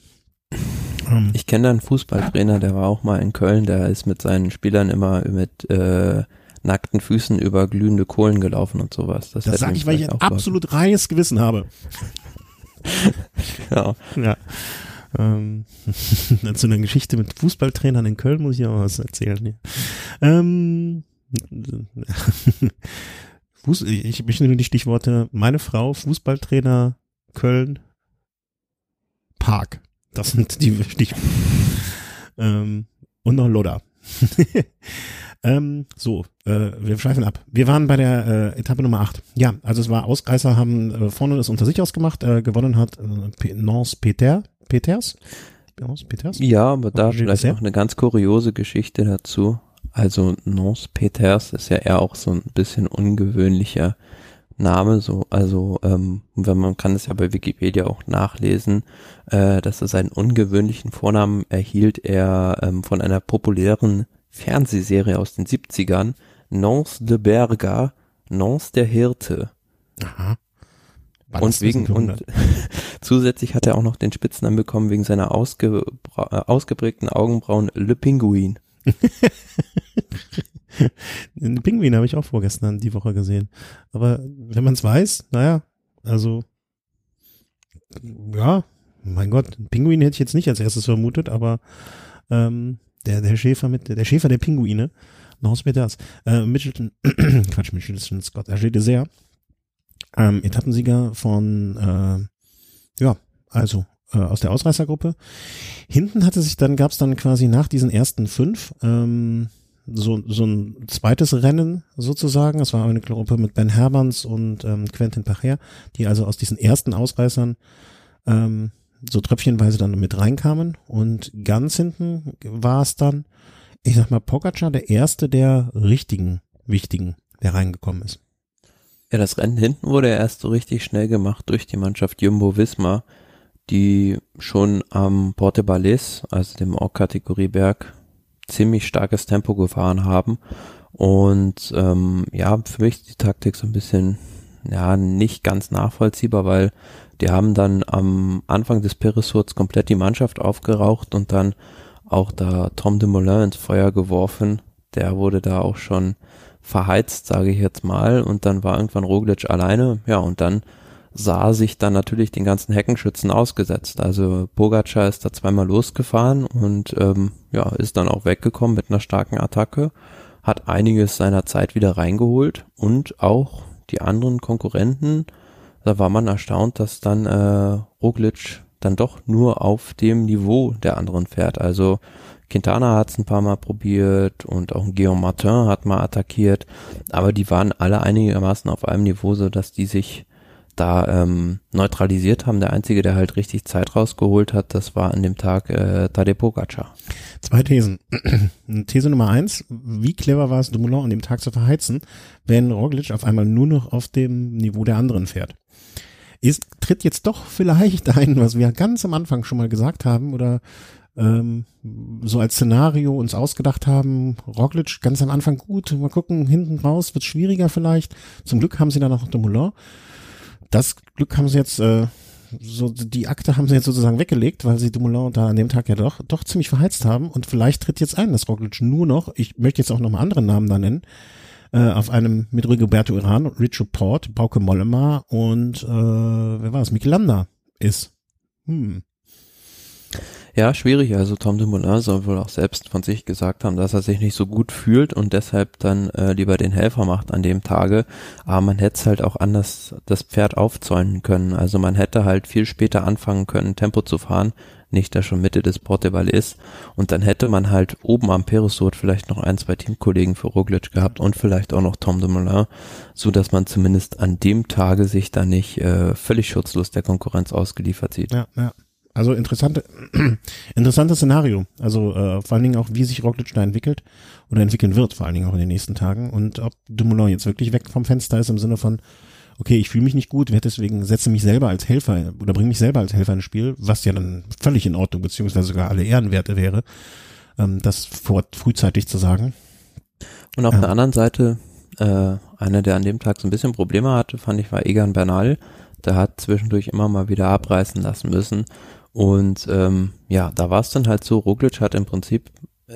Ähm, Ich kenne da einen Fußballtrainer, der war auch mal in Köln, der ist mit seinen Spielern immer mit äh, nackten Füßen über glühende Kohlen gelaufen und sowas. das hätte sage ich, weil ich ein absolut reines Gewissen habe. Ja. Ja. Ähm, zu einer Geschichte mit Fußballtrainern in Köln muss ich auch was erzählen. Ja. Ähm, Fuß, ich möchte nur die Stichworte meine Frau, Fußballtrainer, Köln, Park. Das sind die Stichworte. Ähm, und noch Lodder. Ähm, so, äh, wir schweifen ab. Wir waren bei der äh, Etappe Nummer 8. Ja, also es war Ausreißer, haben äh, vorne das unter sich ausgemacht. Äh, gewonnen hat äh, Nance Peter, Peters. Nance Peters? ja, aber da Roger vielleicht noch eine ganz kuriose Geschichte dazu. Also Nance Peters ist ja eher auch so ein bisschen ungewöhnlicher Name, so, also ähm, wenn man kann es ja bei Wikipedia auch nachlesen, äh, dass er seinen ungewöhnlichen Vornamen erhielt er ähm, von einer populären Fernsehserie aus den 70ern, Nance de Berger, Nance der Hirte. Aha. War und wegen und 1900? zusätzlich hat er auch noch den Spitznamen bekommen wegen seiner ausgebra äh, ausgeprägten Augenbrauen Le Pinguin. Den Pinguin habe ich auch vorgestern die Woche gesehen. Aber wenn man es weiß, naja, also ja, mein Gott, Pinguin hätte ich jetzt nicht als erstes vermutet, aber ähm, der, der Schäfer mit, der Schäfer der Pinguine, mir das. Äh, Mitchelton, Quatsch, Mitchelton Scott, Hergé Dessert, ähm, Etappensieger von, äh, ja, also äh, aus der Ausreißergruppe. Hinten hatte sich dann, gab es dann quasi nach diesen ersten fünf ähm, so, so ein zweites Rennen sozusagen. Es war eine Gruppe mit Ben Hermans und ähm, Quentin Pacher, die also aus diesen ersten Ausreißern ähm, so tröpfchenweise dann mit reinkamen. Und ganz hinten war es dann, ich sag mal, Pogacar der erste der richtigen, wichtigen, der reingekommen ist. Ja, das Rennen hinten wurde erst so richtig schnell gemacht durch die Mannschaft Jumbo Visma, die schon am Porte Balais, also dem Org-Kategorie-Berg, ziemlich starkes Tempo gefahren haben. Und ähm, ja, für mich die Taktik so ein bisschen ja nicht ganz nachvollziehbar, weil die haben dann am Anfang des Peresurts komplett die Mannschaft aufgeraucht und dann auch da Tom de Moulin ins Feuer geworfen. Der wurde da auch schon verheizt, sage ich jetzt mal. Und dann war irgendwann Roglic alleine. Ja, und dann sah sich dann natürlich den ganzen Heckenschützen ausgesetzt. Also Pogacar ist da zweimal losgefahren und ähm, ja, ist dann auch weggekommen mit einer starken Attacke, hat einiges seiner Zeit wieder reingeholt und auch die anderen Konkurrenten da war man erstaunt, dass dann äh, Roglic dann doch nur auf dem Niveau der anderen fährt. Also Quintana hat es ein paar Mal probiert und auch Guillaume Martin hat mal attackiert, aber die waren alle einigermaßen auf einem Niveau, so dass die sich da ähm, neutralisiert haben. Der einzige, der halt richtig Zeit rausgeholt hat, das war an dem Tag äh, Tadej Pogacar. Zwei Thesen. These Nummer eins, wie clever war es, Dumoulin an dem Tag zu verheizen, wenn Roglic auf einmal nur noch auf dem Niveau der anderen fährt? ist, tritt jetzt doch vielleicht ein, was wir ganz am Anfang schon mal gesagt haben oder ähm, so als Szenario uns ausgedacht haben. Roglic ganz am Anfang gut, mal gucken, hinten raus wird schwieriger vielleicht. Zum Glück haben sie dann noch Moulin. Das Glück haben sie jetzt, äh, so die Akte haben sie jetzt sozusagen weggelegt, weil sie Dumoulin da an dem Tag ja doch, doch ziemlich verheizt haben. Und vielleicht tritt jetzt ein, dass Roglic nur noch, ich möchte jetzt auch noch mal andere Namen da nennen, äh, auf einem mit Rigoberto Uran, Richard Port, Bauke Mollema und äh, wer war es? Landa ist. Hm. Ja, schwierig. Also Tom Dumoulin soll wohl auch selbst von sich gesagt haben, dass er sich nicht so gut fühlt und deshalb dann äh, lieber den Helfer macht an dem Tage. Aber man hätte es halt auch anders das Pferd aufzäunen können. Also man hätte halt viel später anfangen können, Tempo zu fahren, nicht da schon Mitte des Porteball ist. Und dann hätte man halt oben am Peresot vielleicht noch ein, zwei Teamkollegen für Roglic gehabt und vielleicht auch noch Tom Dumoulin, so dass man zumindest an dem Tage sich da nicht äh, völlig schutzlos der Konkurrenz ausgeliefert sieht. Ja, ja. Also interessante, interessantes Szenario. Also äh, vor allen Dingen auch, wie sich Roglic da entwickelt oder entwickeln wird, vor allen Dingen auch in den nächsten Tagen und ob Dumoulin jetzt wirklich weg vom Fenster ist im Sinne von, okay, ich fühle mich nicht gut, werde deswegen setze mich selber als Helfer oder bringe mich selber als Helfer ins Spiel, was ja dann völlig in Ordnung beziehungsweise sogar alle Ehrenwerte wäre, ähm, das vor, frühzeitig zu sagen. Und auf ähm, der anderen Seite, äh, einer, der an dem Tag so ein bisschen Probleme hatte, fand ich, war Egan Bernal. Der hat zwischendurch immer mal wieder abreißen lassen müssen. Und ähm, ja, da war es dann halt so, Roglic hat im Prinzip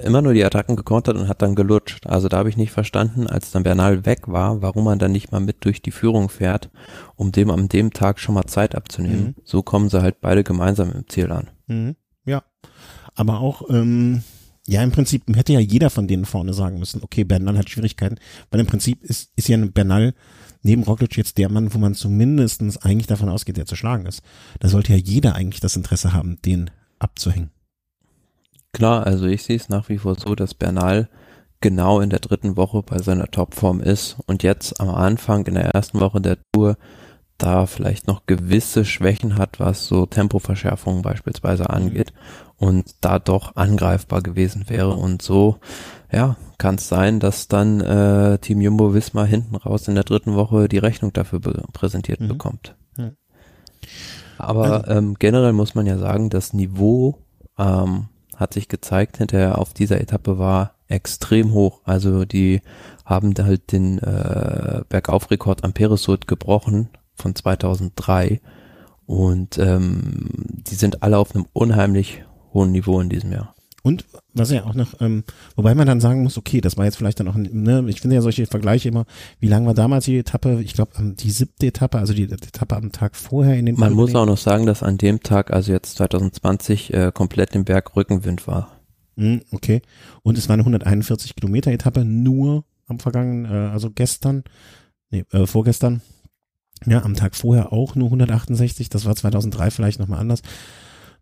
immer nur die Attacken gekontert und hat dann gelutscht. Also da habe ich nicht verstanden, als dann Bernal weg war, warum man dann nicht mal mit durch die Führung fährt, um dem an dem Tag schon mal Zeit abzunehmen. Mhm. So kommen sie halt beide gemeinsam im Ziel an. Mhm. Ja, aber auch ähm, ja im Prinzip hätte ja jeder von denen vorne sagen müssen, okay, Bernal hat Schwierigkeiten, weil im Prinzip ist ist ja Bernal neben Roglic jetzt der Mann, wo man zumindestens eigentlich davon ausgeht, der zu schlagen ist. Da sollte ja jeder eigentlich das Interesse haben, den abzuhängen. Klar, also ich sehe es nach wie vor so, dass Bernal genau in der dritten Woche bei seiner Topform ist und jetzt am Anfang in der ersten Woche der Tour da vielleicht noch gewisse Schwächen hat, was so Tempoverschärfungen beispielsweise angeht und da doch angreifbar gewesen wäre und so, ja, kann es sein, dass dann äh, Team Jumbo Wismar hinten raus in der dritten Woche die Rechnung dafür be präsentiert mhm. bekommt. Ja. Aber also ähm, generell muss man ja sagen, das Niveau ähm, hat sich gezeigt, hinterher auf dieser Etappe war extrem hoch. Also die haben da halt den äh, Bergaufrekord am Peresot gebrochen von 2003 und ähm, die sind alle auf einem unheimlich hohen Niveau in diesem Jahr. Und was ja auch noch, ähm, wobei man dann sagen muss, okay, das war jetzt vielleicht dann auch, ne, ich finde ja solche Vergleiche immer, wie lang war damals die Etappe? Ich glaube, die siebte Etappe, also die, die Etappe am Tag vorher in den Man muss auch noch sagen, dass an dem Tag, also jetzt 2020, äh, komplett im Berg Rückenwind war. Mm, okay. Und es war eine 141 Kilometer Etappe nur am vergangenen, äh, also gestern, nee, äh, vorgestern. Ja, am Tag vorher auch nur 168, das war 2003 vielleicht nochmal anders.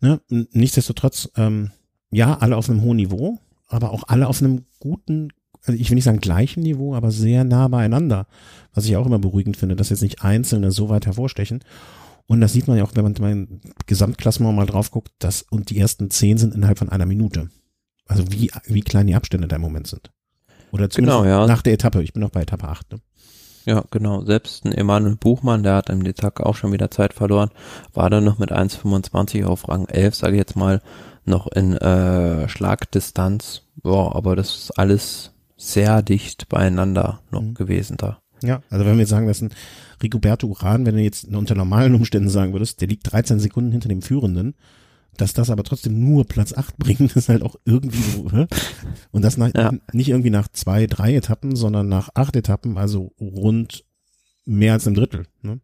Ne? Nichtsdestotrotz, ähm, ja, alle auf einem hohen Niveau, aber auch alle auf einem guten, also ich will nicht sagen gleichen Niveau, aber sehr nah beieinander. Was ich auch immer beruhigend finde, dass jetzt nicht Einzelne so weit hervorstechen. Und das sieht man ja auch, wenn man mein Gesamtklassement mal drauf guckt, dass, und die ersten zehn sind innerhalb von einer Minute. Also wie, wie klein die Abstände da im Moment sind. Oder zumindest Genau, ja. nach der Etappe. Ich bin noch bei Etappe 8. Ne? Ja, genau. Selbst ein Emanuel Buchmann, der hat im Tag auch schon wieder Zeit verloren, war dann noch mit 1,25 auf Rang 11, sage ich jetzt mal, noch in äh, Schlagdistanz. Ja, aber das ist alles sehr dicht beieinander noch Mhm. gewesen da. Ja, also wenn wir jetzt sagen, dass ein Rigoberto Uran, wenn du jetzt unter normalen Umständen sagen würdest, der liegt 13 Sekunden hinter dem Führenden, dass das aber trotzdem nur Platz 8 bringt, ist halt auch irgendwie so, und das nach, Ja. nicht irgendwie nach zwei, drei Etappen, sondern nach acht Etappen, also rund mehr als ein Drittel. Ne?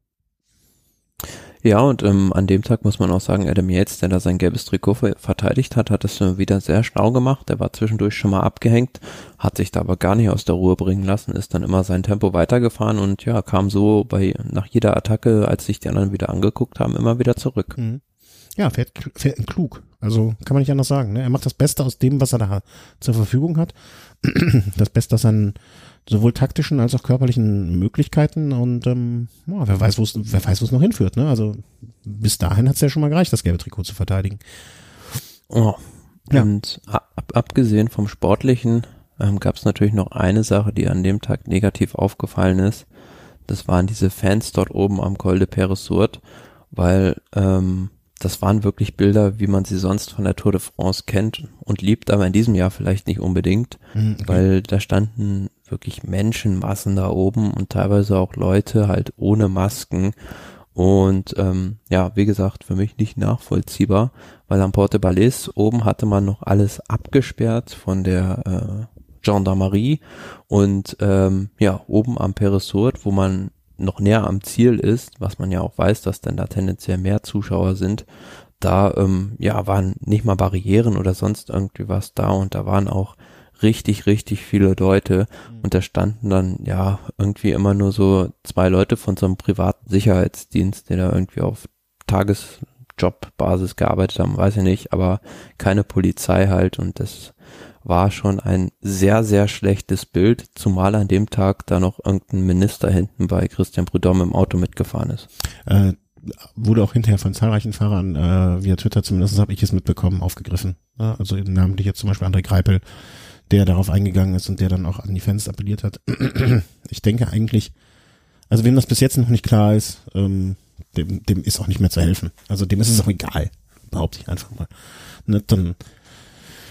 Ja, und ähm, an dem Tag muss man auch sagen, Adam Yates, der da sein gelbes Trikot ver- verteidigt hat, hat es wieder sehr schlau gemacht. Der war zwischendurch schon mal abgehängt, hat sich da aber gar nicht aus der Ruhe bringen lassen, ist dann immer sein Tempo weitergefahren und ja, kam so bei nach jeder Attacke, als sich die anderen wieder angeguckt haben, immer wieder zurück. Mhm. Ja, fährt, fährt klug. Also kann man nicht anders sagen. Ne? Er macht das Beste aus dem, was er da zur Verfügung hat. Das Beste aus seinen sowohl taktischen als auch körperlichen Möglichkeiten und ähm, ja, wer weiß, wo es wer weiß, wo es noch hinführt. Ne? Also bis dahin hat es ja schon mal gereicht, das gelbe Trikot zu verteidigen. Oh. Ja. Und ab, abgesehen vom Sportlichen ähm, gab es natürlich noch eine Sache, die an dem Tag negativ aufgefallen ist. Das waren diese Fans dort oben am Col de Peresurt, weil ähm, das waren wirklich Bilder, wie man sie sonst von der Tour de France kennt und liebt, aber in diesem Jahr vielleicht nicht unbedingt, Mhm, okay. weil da standen wirklich Menschenmassen da oben und teilweise auch Leute halt ohne Masken. Und ähm, ja, wie gesagt, für mich nicht nachvollziehbar, weil am Porte Balais oben hatte man noch alles abgesperrt von der äh, Gendarmerie und ähm, ja, oben am Peresurt, wo man noch näher am Ziel ist, was man ja auch weiß, dass denn da tendenziell mehr Zuschauer sind, da ähm, ja waren nicht mal Barrieren oder sonst irgendwie was da und da waren auch richtig, richtig viele Leute und da standen dann ja irgendwie immer nur so zwei Leute von so einem privaten Sicherheitsdienst, die da irgendwie auf Tagesjobbasis gearbeitet haben, weiß ich nicht, aber keine Polizei halt und das war schon ein sehr, sehr schlechtes Bild, zumal an dem Tag da noch irgendein Minister hinten bei Christian Prudhomme im Auto mitgefahren ist. äh, wurde auch hinterher von zahlreichen Fahrern äh, via Twitter, zumindest habe ich es mitbekommen, aufgegriffen. Ja, also namentlich jetzt zum Beispiel André Greipel, der darauf eingegangen ist und der dann auch an die Fans appelliert hat. ich denke eigentlich, also wem das bis jetzt noch nicht klar ist, ähm, dem, dem ist auch nicht mehr zu helfen. Also dem ist es auch egal, behaupte ich einfach mal. Ne, dann,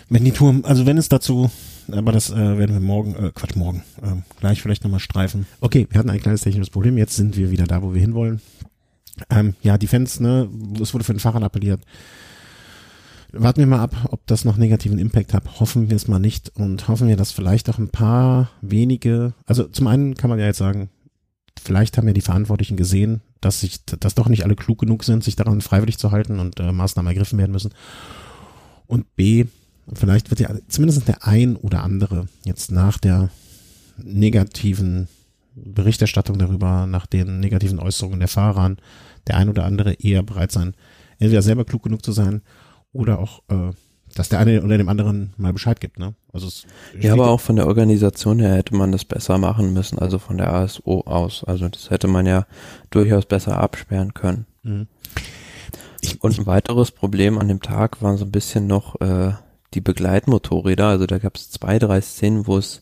wenn die Tour, also wenn es dazu, aber das äh, werden wir morgen, äh, Quatsch, morgen, äh, gleich vielleicht nochmal streifen. Okay, wir hatten ein kleines technisches Problem, jetzt sind wir wieder da, wo wir hinwollen. Ähm, ja, die Fans, ne, es wurde für den Fahrern appelliert. Warten wir mal ab, ob das noch negativen Impact hat. Hoffen wir es mal nicht und hoffen wir, dass vielleicht auch ein paar wenige, also zum einen kann man ja jetzt sagen, vielleicht haben ja die Verantwortlichen gesehen, dass sich, dass doch nicht alle klug genug sind, sich daran freiwillig zu halten und äh, Maßnahmen ergriffen werden müssen. Und B, vielleicht wird ja zumindest der ein oder andere jetzt nach der negativen Berichterstattung darüber, nach den negativen Äußerungen der Fahrer, der ein oder andere eher bereit sein, entweder selber klug genug zu sein oder auch, äh, dass der eine oder dem anderen mal Bescheid gibt. Ne? Also es Ja, aber auch von der Organisation her hätte man das besser machen müssen, also von der ASO aus. Also das hätte man ja durchaus besser absperren können. Mhm. Ich, Und ein weiteres Problem an dem Tag waren so ein bisschen noch äh, die Begleitmotorräder. Also da gab es zwei, drei Szenen, wo es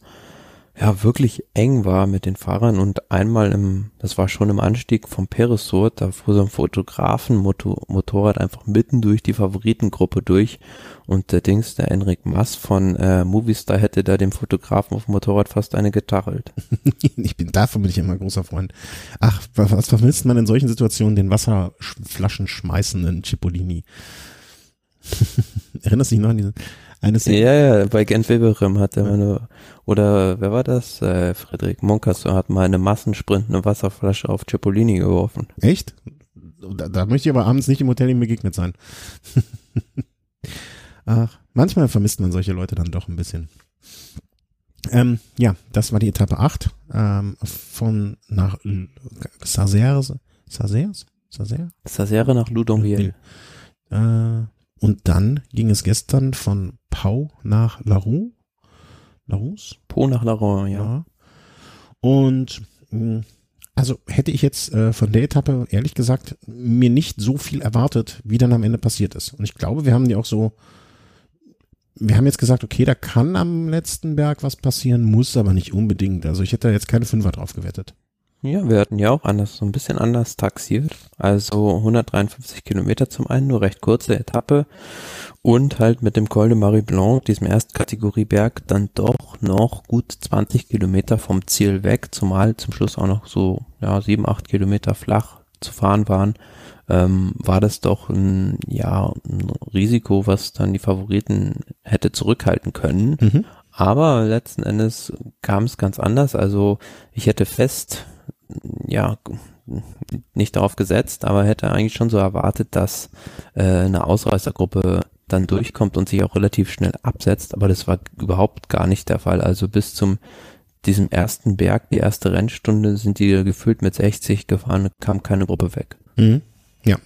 ja wirklich eng war mit den Fahrern und einmal im, das war schon im Anstieg vom Peresurt, da fuhr so ein Fotografen-Motorrad einfach mitten durch die Favoritengruppe durch und der Dings, der Enric Mass von äh, Movistar hätte da dem Fotografen auf dem Motorrad fast eine getachelt. ich bin davon bin ich immer großer Freund. Ach, was, was vermisst man in solchen Situationen den Wasserflaschen schmeißenden Cipollini? Erinnerst du dich noch an diesen? Eine Szene. Ja, ja, bei Gent Weberim hat er mal eine, oder wer war das? Äh, Friedrich Monkasso hat mal eine Massensprint, eine Wasserflasche auf Cipollini geworfen. Echt? Da, da möchte ich aber abends nicht im Hotel ihm begegnet sein. Ach, manchmal vermisst man solche Leute dann doch ein bisschen. Ähm, ja, das war die Etappe 8 ähm, von nach Sazeres, Sazeres? Sazer? Sazere nach Ludonville. Äh, und dann ging es gestern von Pau nach Larue. Larus? Po nach Larue, ja. Ja. Und mh, also hätte ich jetzt äh, von der Etappe, ehrlich gesagt, mir nicht so viel erwartet, wie dann am Ende passiert ist. Und ich glaube, wir haben die auch so, wir haben jetzt gesagt, okay, da kann am letzten Berg was passieren, muss aber nicht unbedingt. Also ich hätte da jetzt keine Fünfer drauf gewettet. Ja, wir hatten ja auch anders, so ein bisschen anders taxiert. Also 153 Kilometer zum einen, nur recht kurze Etappe. Und halt mit dem Col de Marie Blanc, diesem Erstkategorieberg, dann doch noch gut 20 Kilometer vom Ziel weg, zumal zum Schluss auch noch so, ja, sieben, acht Kilometer flach zu fahren waren, ähm, war das doch ein, ja, ein Risiko, was dann die Favoriten hätte zurückhalten können. Mhm. Aber letzten Endes kam es ganz anders. Also ich hätte fest ja, nicht darauf gesetzt, aber hätte eigentlich schon so erwartet, dass äh, eine Ausreißergruppe dann durchkommt und sich auch relativ schnell absetzt, aber das war überhaupt gar nicht der Fall. Also bis zum diesem ersten Berg, die erste Rennstunde, sind die gefüllt mit 60 gefahren, kam keine Gruppe weg. Mhm. Ja.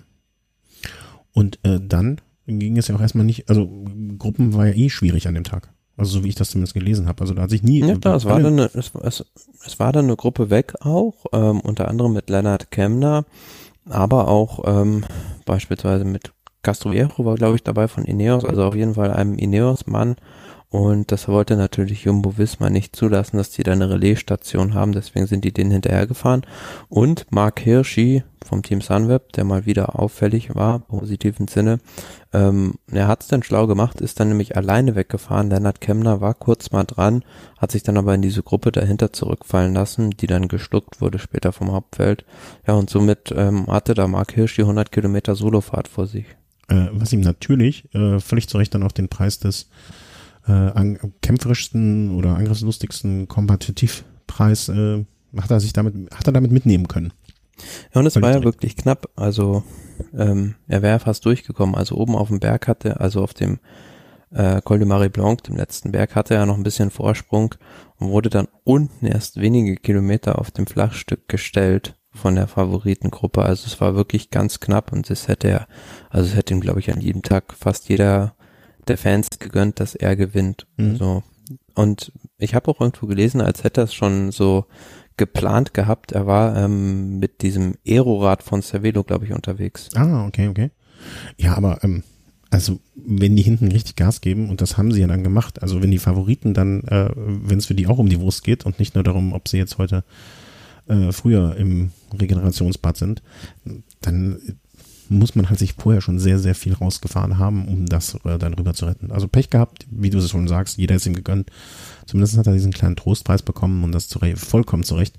Und äh, dann ging es ja auch erstmal nicht, also Gruppen war ja eh schwierig an dem Tag. Also so wie ich das zumindest gelesen habe. Also da hat sich nie. Ja, klar, es war, dann eine, es, es, es war dann eine Gruppe weg auch, ähm, unter anderem mit Leonard Kemner, aber auch ähm, beispielsweise mit Castroviejo war, glaube ich, dabei von Ineos, also auf jeden Fall einem Ineos-Mann. Und das wollte natürlich Jumbo Visma nicht zulassen, dass die da eine Relaisstation haben, deswegen sind die denen hinterhergefahren. Und Mark Hirschi vom Team Sunweb, der mal wieder auffällig war, positiven Sinne, ähm, er hat es dann schlau gemacht, ist dann nämlich alleine weggefahren. Lennart Kemner war kurz mal dran, hat sich dann aber in diese Gruppe dahinter zurückfallen lassen, die dann geschluckt wurde später vom Hauptfeld. Ja, und somit ähm, hatte da Mark Hirschi 100 Kilometer Solofahrt vor sich. Äh, was ihm natürlich äh, völlig zu Recht dann auch den Preis des äh, an, kämpferischsten oder angriffslustigsten Kompetitivpreis äh, hat er sich damit, hat er damit mitnehmen können. Ja, und es war ja wirklich knapp. Also ähm, er wäre fast durchgekommen. Also oben auf dem Berg hatte, also auf dem äh, Col de Marie Blanc, dem letzten Berg, hatte er noch ein bisschen Vorsprung und wurde dann unten erst wenige Kilometer auf dem Flachstück gestellt von der Favoritengruppe. Also es war wirklich ganz knapp und es hätte er, also es hätte ihm, glaube ich, an jedem Tag fast jeder der Fans gegönnt, dass er gewinnt. Mhm. So. Und ich habe auch irgendwo gelesen, als hätte er es schon so geplant gehabt. Er war ähm, mit diesem Aerorad von Cervelo, glaube ich, unterwegs. Ah, okay, okay. Ja, aber ähm, also wenn die hinten richtig Gas geben, und das haben sie ja dann gemacht, also wenn die Favoriten dann, äh, wenn es für die auch um die Wurst geht und nicht nur darum, ob sie jetzt heute äh, früher im Regenerationsbad sind, dann muss man halt sich vorher schon sehr, sehr viel rausgefahren haben, um das äh, dann rüber zu retten. Also Pech gehabt, wie du es schon sagst, jeder ist ihm gegönnt. Zumindest hat er diesen kleinen Trostpreis bekommen und das zurecht, vollkommen zurecht.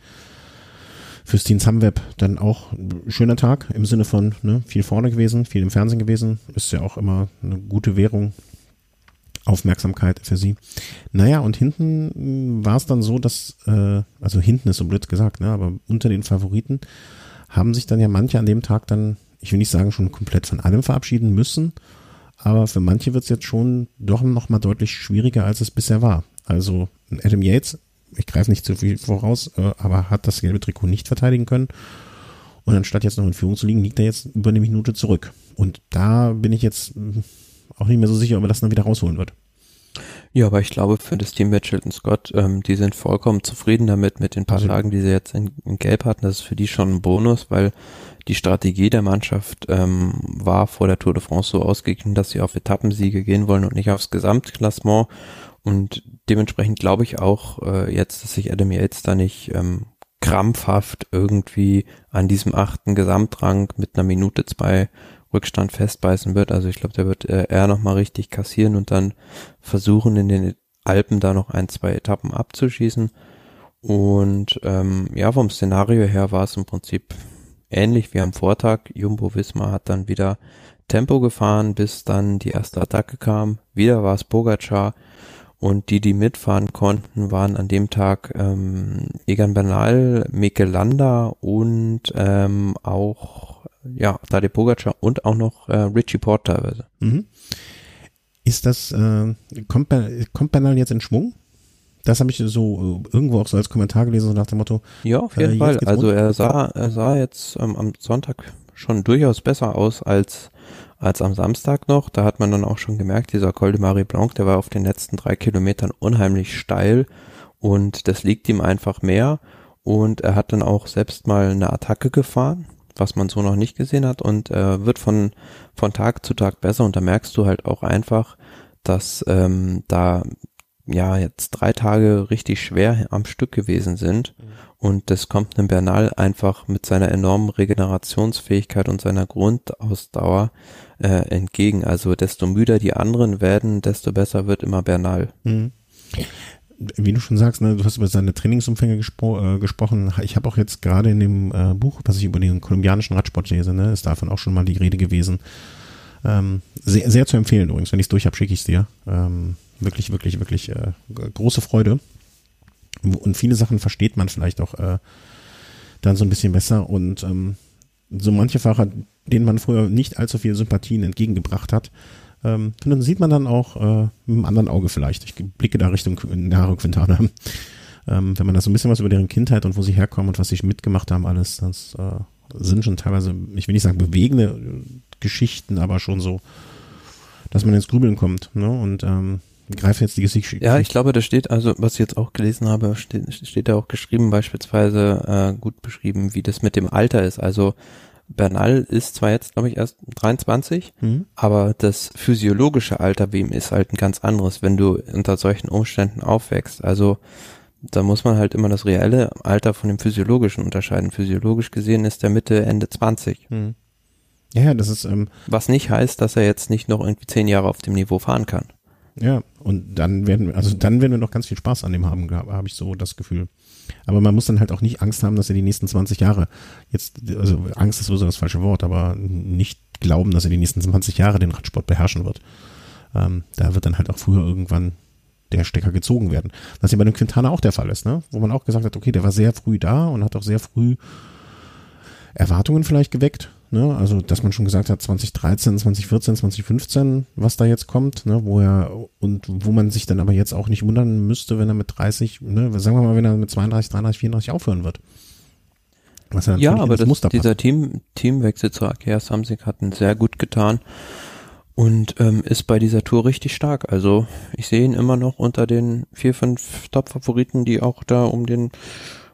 Fürs Team Sunweb dann auch ein schöner Tag im Sinne von ne, viel vorne gewesen, viel im Fernsehen gewesen. Ist ja auch immer eine gute Währung. Aufmerksamkeit für sie. Naja, und hinten war es dann so, dass, äh, also hinten ist so blöd gesagt, ne, aber unter den Favoriten haben sich dann ja manche an dem Tag dann ich will nicht sagen, schon komplett von allem verabschieden müssen, aber für manche wird es jetzt schon doch noch mal deutlich schwieriger, als es bisher war. Also Adam Yates, ich greife nicht zu viel voraus, äh, aber hat das gelbe Trikot nicht verteidigen können. Und anstatt jetzt noch in Führung zu liegen, liegt er jetzt über eine Minute zurück. Und da bin ich jetzt hm, auch nicht mehr so sicher, ob er das dann wieder rausholen wird. Ja, aber ich glaube, für das Team Mitchelton Scott, ähm, die sind vollkommen zufrieden damit, mit den paar also, Tagen, die sie jetzt in, in, Gelb hatten. Das ist für die schon ein Bonus, weil die Strategie der Mannschaft ähm, war vor der Tour de France so ausgeglichen, dass sie auf Etappensiege gehen wollen und nicht aufs Gesamtklassement. Und dementsprechend glaube ich auch äh, jetzt, dass sich Adam Yates da nicht ähm, krampfhaft irgendwie an diesem achten Gesamtrang mit einer Minute zwei Rückstand festbeißen wird. Also ich glaube, der wird äh, eher nochmal richtig kassieren und dann versuchen in den Alpen da noch ein, zwei Etappen abzuschießen. Und ähm, ja, vom Szenario her war es im Prinzip ähnlich wie am Vortag. Jumbo Wismar hat dann wieder Tempo gefahren, bis dann die erste Attacke kam. Wieder war es Pogacar. Und die, die mitfahren konnten, waren an dem Tag ähm, Egan Bernal, Mikel Landa und ähm, auch ja, Tadej Pogacar und auch noch äh, Richie Port teilweise. Mhm. Ist das, äh, kommt, kommt Bernal jetzt in Schwung? Das habe ich so äh, irgendwo auch so als Kommentar gelesen, so nach dem Motto. Ja, auf jeden äh, Fall. Also er sah, er sah jetzt ähm, am Sonntag schon durchaus besser aus als als am Samstag noch. Da hat man dann auch schon gemerkt, dieser Col de Marie Blanc, der war auf den letzten drei Kilometern unheimlich steil und das liegt ihm einfach mehr. Und er hat dann auch selbst mal eine Attacke gefahren, was man so noch nicht gesehen hat und äh, wird von, von Tag zu Tag besser und da merkst du halt auch einfach, dass ähm, da ja jetzt drei Tage richtig schwer am Stück gewesen sind und das kommt einem Bernal einfach mit seiner enormen Regenerationsfähigkeit und seiner Grundausdauer äh, entgegen. Also desto müder die anderen werden, desto besser wird immer Bernal. Mhm. Wie du schon sagst, ne, du hast über seine Trainingsumfänge gespro äh, gesprochen. Ich habe auch jetzt gerade in dem äh, Buch, was ich über den kolumbianischen Radsport lese, ne, ist davon auch schon mal die Rede gewesen. Ähm, sehr, sehr zu empfehlen übrigens. Wenn ich es durch habe, schicke ich es dir. Ähm, wirklich, wirklich, wirklich äh, große Freude. Und viele Sachen versteht man vielleicht auch äh, dann so ein bisschen besser. Und ähm, so manche Fahrer, denen man früher nicht allzu viele Sympathien entgegengebracht hat, ähm, dann sieht man dann auch äh, mit einem anderen Auge vielleicht. Ich blicke da Richtung Naro Quintana. Ähm, wenn man da so ein bisschen was über deren Kindheit und wo sie herkommen und was sie mitgemacht haben, alles, das äh, sind schon teilweise, ich will nicht sagen bewegende äh, Geschichten, aber schon so, dass man ins Grübeln kommt. Ne? Und ähm, greife jetzt die Geschichte. Ja, ich glaube, da steht, also was ich jetzt auch gelesen habe, steht, steht da auch geschrieben, beispielsweise äh, gut beschrieben, wie das mit dem Alter ist. Also Bernal ist zwar jetzt, glaube ich, erst 23, Mhm. aber das physiologische Alter bei ihm ist halt ein ganz anderes, wenn du unter solchen Umständen aufwächst. Also da muss man halt immer das reelle Alter von dem physiologischen unterscheiden. Physiologisch gesehen ist der Mitte, Ende 20. Mhm. Ja, das ist, ähm, Was nicht heißt, dass er jetzt nicht noch irgendwie zehn Jahre auf dem Niveau fahren kann. Ja, und dann werden wir, also dann werden wir noch ganz viel Spaß an dem haben, habe ich so das Gefühl. Aber man muss dann halt auch nicht Angst haben, dass er die nächsten 20 Jahre jetzt, also Angst ist sowieso das falsche Wort, aber nicht glauben, dass er die nächsten 20 Jahre den Radsport beherrschen wird. Ähm, da wird dann halt auch früher irgendwann der Stecker gezogen werden. Was ja bei dem Quintana auch der Fall ist, ne? Wo man auch gesagt hat, okay, der war sehr früh da und hat auch sehr früh Erwartungen vielleicht geweckt. Ne? Also, dass man schon gesagt hat, 2013, 2014, 2015, was da jetzt kommt, ne? wo er und wo man sich dann aber jetzt auch nicht wundern müsste, wenn er mit 30, ne? sagen wir mal, wenn er mit 32, 33, 34 aufhören wird. Was ja, Ja, aber das, Muster passt. dieser Team, Teamwechsel zu Akea Samsic hat ihn sehr gut getan und ähm, ist bei dieser Tour richtig stark. Also ich sehe ihn immer noch unter den vier, fünf Top-Favoriten, die auch da um den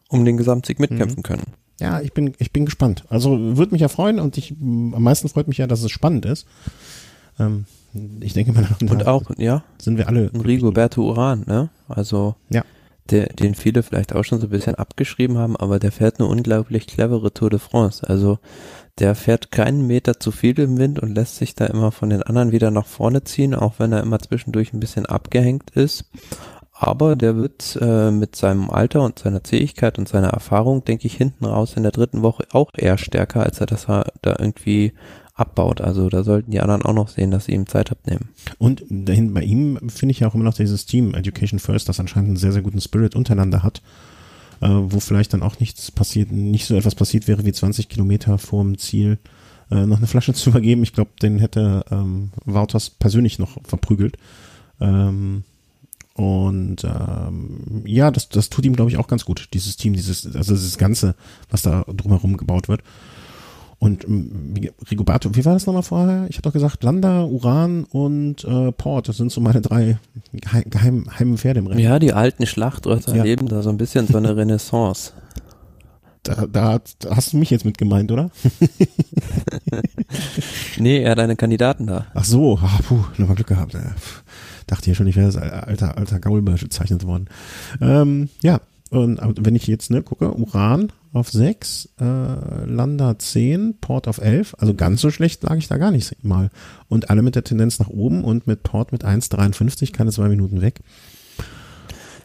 um den Gesamtsieg mitkämpfen können. Ja, ich bin, ich bin gespannt. Also würde mich ja freuen und ich, am meisten freut mich ja, dass es spannend ist. Ähm, ich denke mal, Und da auch, ja, sind wir alle. Rigoberto Uran, ne? Also Ja. der, den viele vielleicht auch schon so ein bisschen abgeschrieben haben, aber der fährt eine unglaublich clevere Tour de France. Also der fährt keinen Meter zu viel im Wind und lässt sich da immer von den anderen wieder nach vorne ziehen, auch wenn er immer zwischendurch ein bisschen abgehängt ist. Aber der wird äh, mit seinem Alter und seiner Zähigkeit und seiner Erfahrung, denke ich, hinten raus in der dritten Woche auch eher stärker, als er das da irgendwie abbaut. Also da sollten die anderen auch noch sehen, dass sie ihm Zeit abnehmen. Und dahin bei ihm finde ich ja auch immer noch dieses Team Education First, das anscheinend einen sehr, sehr guten Spirit untereinander hat, äh, wo vielleicht dann auch nichts passiert, nicht so etwas passiert wäre wie 20 Kilometer vorm Ziel äh, noch eine Flasche zu übergeben. Ich glaube, den hätte ähm, Wouters persönlich noch verprügelt. Ähm, und ähm, ja, das, das tut ihm, glaube ich, auch ganz gut. Dieses Team, dieses, also dieses Ganze, was da drumherum gebaut wird. Und ähm, wie- Rigoberto, wie war das nochmal vorher? Ich hatte doch gesagt, Landa, Uran und äh, Port, das sind so meine drei geheim, geheim, geheimen Pferde im Rennen. Ja, die alten Schlachtrösser Ja. erleben da so ein bisschen so eine Renaissance. Da, da, da hast du mich jetzt mit gemeint, oder? Nee, er hat eine Kandidaten da. Ach so, ah, puh, nochmal Glück gehabt. Pff, dachte ja schon, ich wäre als alter, alter Gaulbe bezeichnet worden. Ähm, ja, und wenn ich jetzt ne, gucke, Uran auf 6, äh, Landa 10, Port auf 11, also ganz so schlecht lag ich da gar nicht mal. Und alle mit der Tendenz nach oben und mit Port mit 1,53, keine zwei Minuten weg.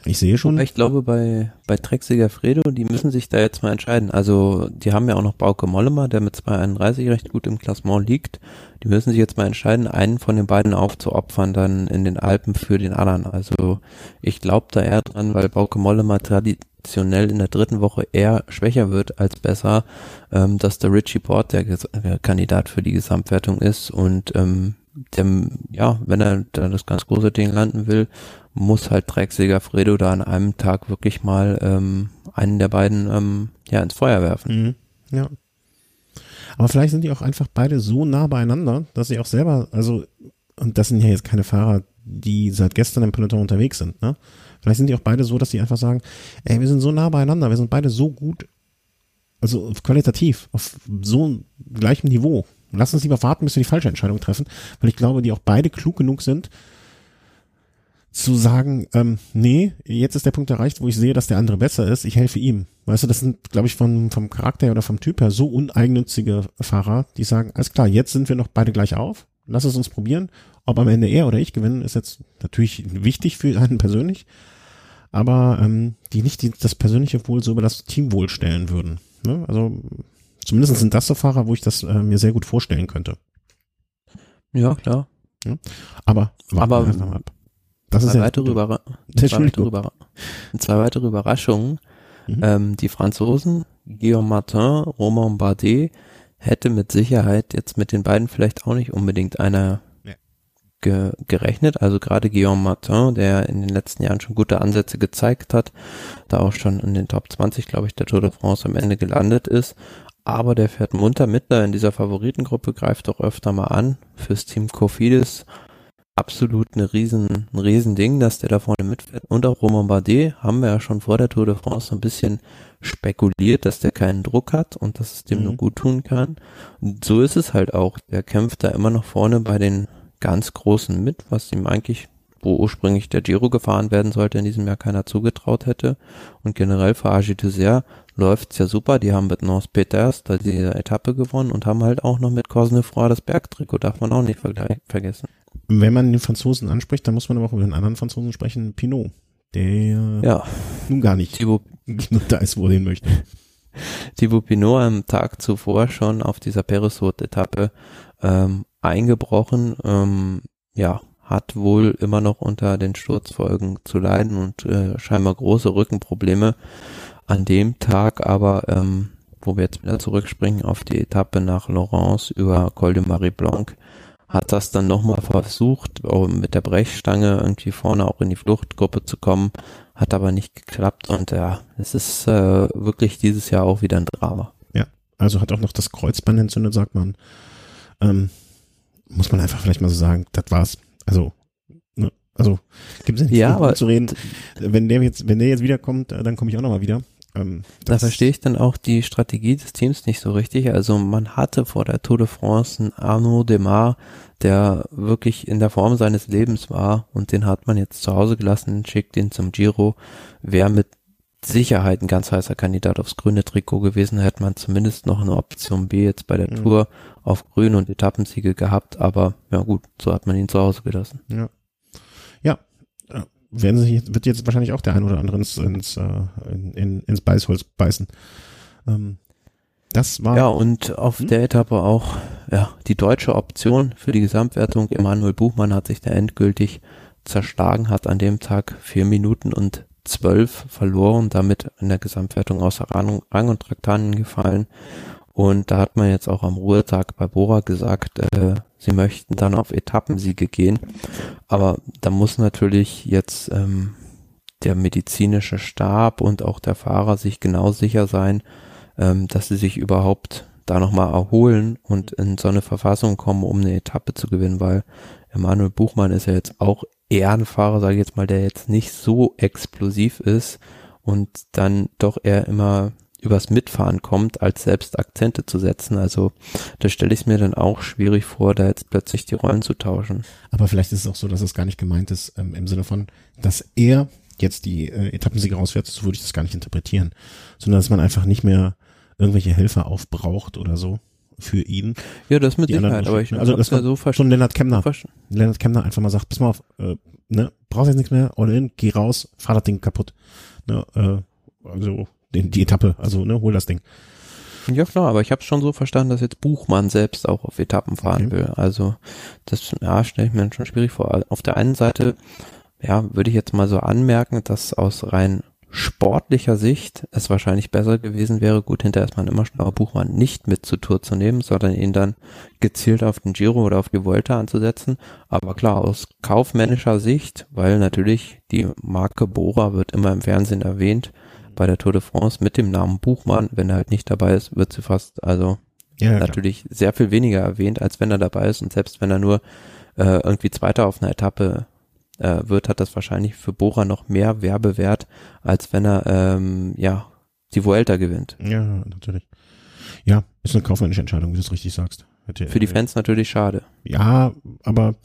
Ich sehe schon. Ich glaube, bei, bei Trexiger Fredo, die müssen sich da jetzt mal entscheiden. Also, die haben ja auch noch Bauke Mollema, der mit 2,31 recht gut im Klassement liegt. Die müssen sich jetzt mal entscheiden, einen von den beiden aufzuopfern, dann in den Alpen für den anderen. Also, ich glaube da eher dran, weil Bauke Mollema traditionell in der dritten Woche eher schwächer wird als besser, ähm, dass der Richie Port der, der Kandidat für die Gesamtwertung ist und ähm, dem, ja, wenn er da das ganz große Ding landen will, muss halt Drecksäger Fredo da an einem Tag wirklich mal ähm, einen der beiden ähm, ja ins Feuer werfen. Mhm. Ja. Aber vielleicht sind die auch einfach beide so nah beieinander, dass sie auch selber, also, und das sind ja jetzt keine Fahrer, die seit gestern im Peloton unterwegs sind, ne? Vielleicht sind die auch beide so, dass sie einfach sagen, ey, wir sind so nah beieinander, wir sind beide so gut, also qualitativ, auf so gleichem Niveau. Lass uns lieber warten, bis wir die falsche Entscheidung treffen, weil ich glaube, die auch beide klug genug sind, zu sagen, ähm, nee, jetzt ist der Punkt erreicht, wo ich sehe, dass der andere besser ist, ich helfe ihm. Weißt du, das sind, glaube ich, vom, vom Charakter oder vom Typ her so uneigennützige Fahrer, die sagen, alles klar, jetzt sind wir noch beide gleich auf, lass es uns probieren. Ob am Ende er oder ich gewinnen, ist jetzt natürlich wichtig für einen persönlich, aber ähm, die nicht die, das persönliche Wohl so über das Teamwohl stellen würden. Ne? Also zumindest sind das so Fahrer, wo ich das äh, mir sehr gut vorstellen könnte. Ja, klar. Ja? Aber warten aber, wir einfach mal ab. Das zwei, ist weitere Überra zwei, weitere Überra zwei weitere Überraschungen. Mhm. Ähm, die Franzosen, Guillaume Martin, Romain Bardet, hätte mit Sicherheit jetzt mit den beiden vielleicht auch nicht unbedingt einer ja. ge gerechnet. Also gerade Guillaume Martin, der in den letzten Jahren schon gute Ansätze gezeigt hat, da auch schon in den Top 20, glaube ich, der Tour de France am Ende gelandet ist. Aber der fährt munter mit da in dieser Favoritengruppe, greift auch öfter mal an fürs Team Cofidis absolut eine riesen, ein riesen Ding, dass der da vorne mitfährt. Und auch Romain Bardet haben wir ja schon vor der Tour de France so ein bisschen spekuliert, dass der keinen Druck hat und dass es dem mhm. nur gut tun kann. Und so ist es halt auch. Der kämpft da immer noch vorne bei den ganz Großen mit, was ihm eigentlich, wo ursprünglich der Giro gefahren werden sollte, in diesem Jahr keiner zugetraut hätte. Und generell für Agi Dessert läuft's ja super. Die haben mit North Peters da diese Etappe gewonnen und haben halt auch noch mit Cosnefroy das Bergtrikot, darf man auch nicht vergessen. Wenn man den Franzosen anspricht, dann muss man aber auch über den anderen Franzosen sprechen, Pinot. Der ja. nun gar nicht Thibaut, da ist, wo er hin möchte. Thibaut Pinot am Tag zuvor schon auf dieser Peresot-Etappe ähm, eingebrochen. Ähm, ja, hat wohl immer noch unter den Sturzfolgen zu leiden und äh, scheinbar große Rückenprobleme. An dem Tag aber, ähm, wo wir jetzt wieder zurückspringen auf die Etappe nach Laurence über Col de Marie Blanc, hat das dann nochmal versucht, mit der Brechstange irgendwie vorne auch in die Fluchtgruppe zu kommen, hat aber nicht geklappt und ja, es ist äh, wirklich dieses Jahr auch wieder ein Drama. Ja, also hat auch noch das Kreuzband entzündet, sagt man. Ähm, muss man einfach vielleicht mal so sagen, das war's. Also, ne, also gibt es ja nicht ja, aber zu reden. Wenn der jetzt, wenn der jetzt wiederkommt, äh, dann komme ich auch nochmal wieder. Ähm, da verstehe ich dann auch die Strategie des Teams nicht so richtig. Also man hatte vor der Tour de France einen Arnaud Demar, der wirklich in der Form seines Lebens war und den hat man jetzt zu Hause gelassen, schickt ihn zum Giro. Wäre mit Sicherheit ein ganz heißer Kandidat aufs grüne Trikot gewesen, hätte man zumindest noch eine Option B jetzt bei der mhm. Tour auf Grün und Etappensiege gehabt, aber ja gut, so hat man ihn zu Hause gelassen. Ja, werden sich, wird jetzt wahrscheinlich auch der ein oder andere ins, ins, äh, in, in, ins Beißholz beißen. Ähm, das war. Ja, und auf hm? der Etappe auch, ja, die deutsche Option für die Gesamtwertung. Emanuel Buchmann hat sich da endgültig zerschlagen, hat an dem Tag vier Minuten und zwölf verloren, damit in der Gesamtwertung außer Rang, Rang und Traktanen gefallen. Und da hat man jetzt auch am Ruhetag bei Bora gesagt, äh, sie möchten dann auf Etappensiege gehen. Aber da muss natürlich jetzt ähm, der medizinische Stab und auch der Fahrer sich genau sicher sein, ähm, dass sie sich überhaupt da nochmal erholen und in so eine Verfassung kommen, um eine Etappe zu gewinnen, weil Emanuel Buchmann ist ja jetzt auch eher ein Fahrer, sage ich jetzt mal, der jetzt nicht so explosiv ist und dann doch eher immer übers Mitfahren kommt, als selbst Akzente zu setzen. Also da stelle ich es mir dann auch schwierig vor, da jetzt plötzlich die Rollen zu tauschen. Aber vielleicht ist es auch so, dass es gar nicht gemeint ist, ähm, im Sinne von, dass er jetzt die äh, Etappensieger rausfährt, so würde ich das gar nicht interpretieren, sondern dass man einfach nicht mehr irgendwelche Helfer aufbraucht oder so für ihn. Ja, das mit Sicherheit, aber ich also das ja so schon Lennart Kemner. Lennart Kemner einfach mal sagt, pass mal auf, äh, ne, brauchst jetzt nichts mehr, all in, geh raus, fahr das Ding kaputt. Ne, äh, also die, die Etappe, also ne, hol das Ding. Ja klar, aber ich habe schon so verstanden, dass jetzt Buchmann selbst auch auf Etappen fahren Okay. will. Also das ja, stelle ich mir schon schwierig vor. Auf der einen Seite, ja, würde ich jetzt mal so anmerken, dass aus rein sportlicher Sicht es wahrscheinlich besser gewesen wäre, gut, hinterher ist man immer schlauer, Buchmann nicht mit zur Tour zu nehmen, sondern ihn dann gezielt auf den Giro oder auf die Vuelta anzusetzen. Aber klar, aus kaufmännischer Sicht, weil natürlich die Marke Bora wird immer im Fernsehen erwähnt, bei der Tour de France mit dem Namen Buchmann, wenn er halt nicht dabei ist, wird sie fast, also Ja, ja, klar. natürlich sehr viel weniger erwähnt, als wenn er dabei ist. Und selbst wenn er nur äh, irgendwie Zweiter auf einer Etappe äh, wird, hat das wahrscheinlich für Bora noch mehr Werbewert, als wenn er ähm, ja die Vuelta gewinnt. ja, natürlich. Ja, ist eine kaufmännische Entscheidung, wie du es richtig sagst. Hätte- Für die Fans natürlich schade. Ja, aber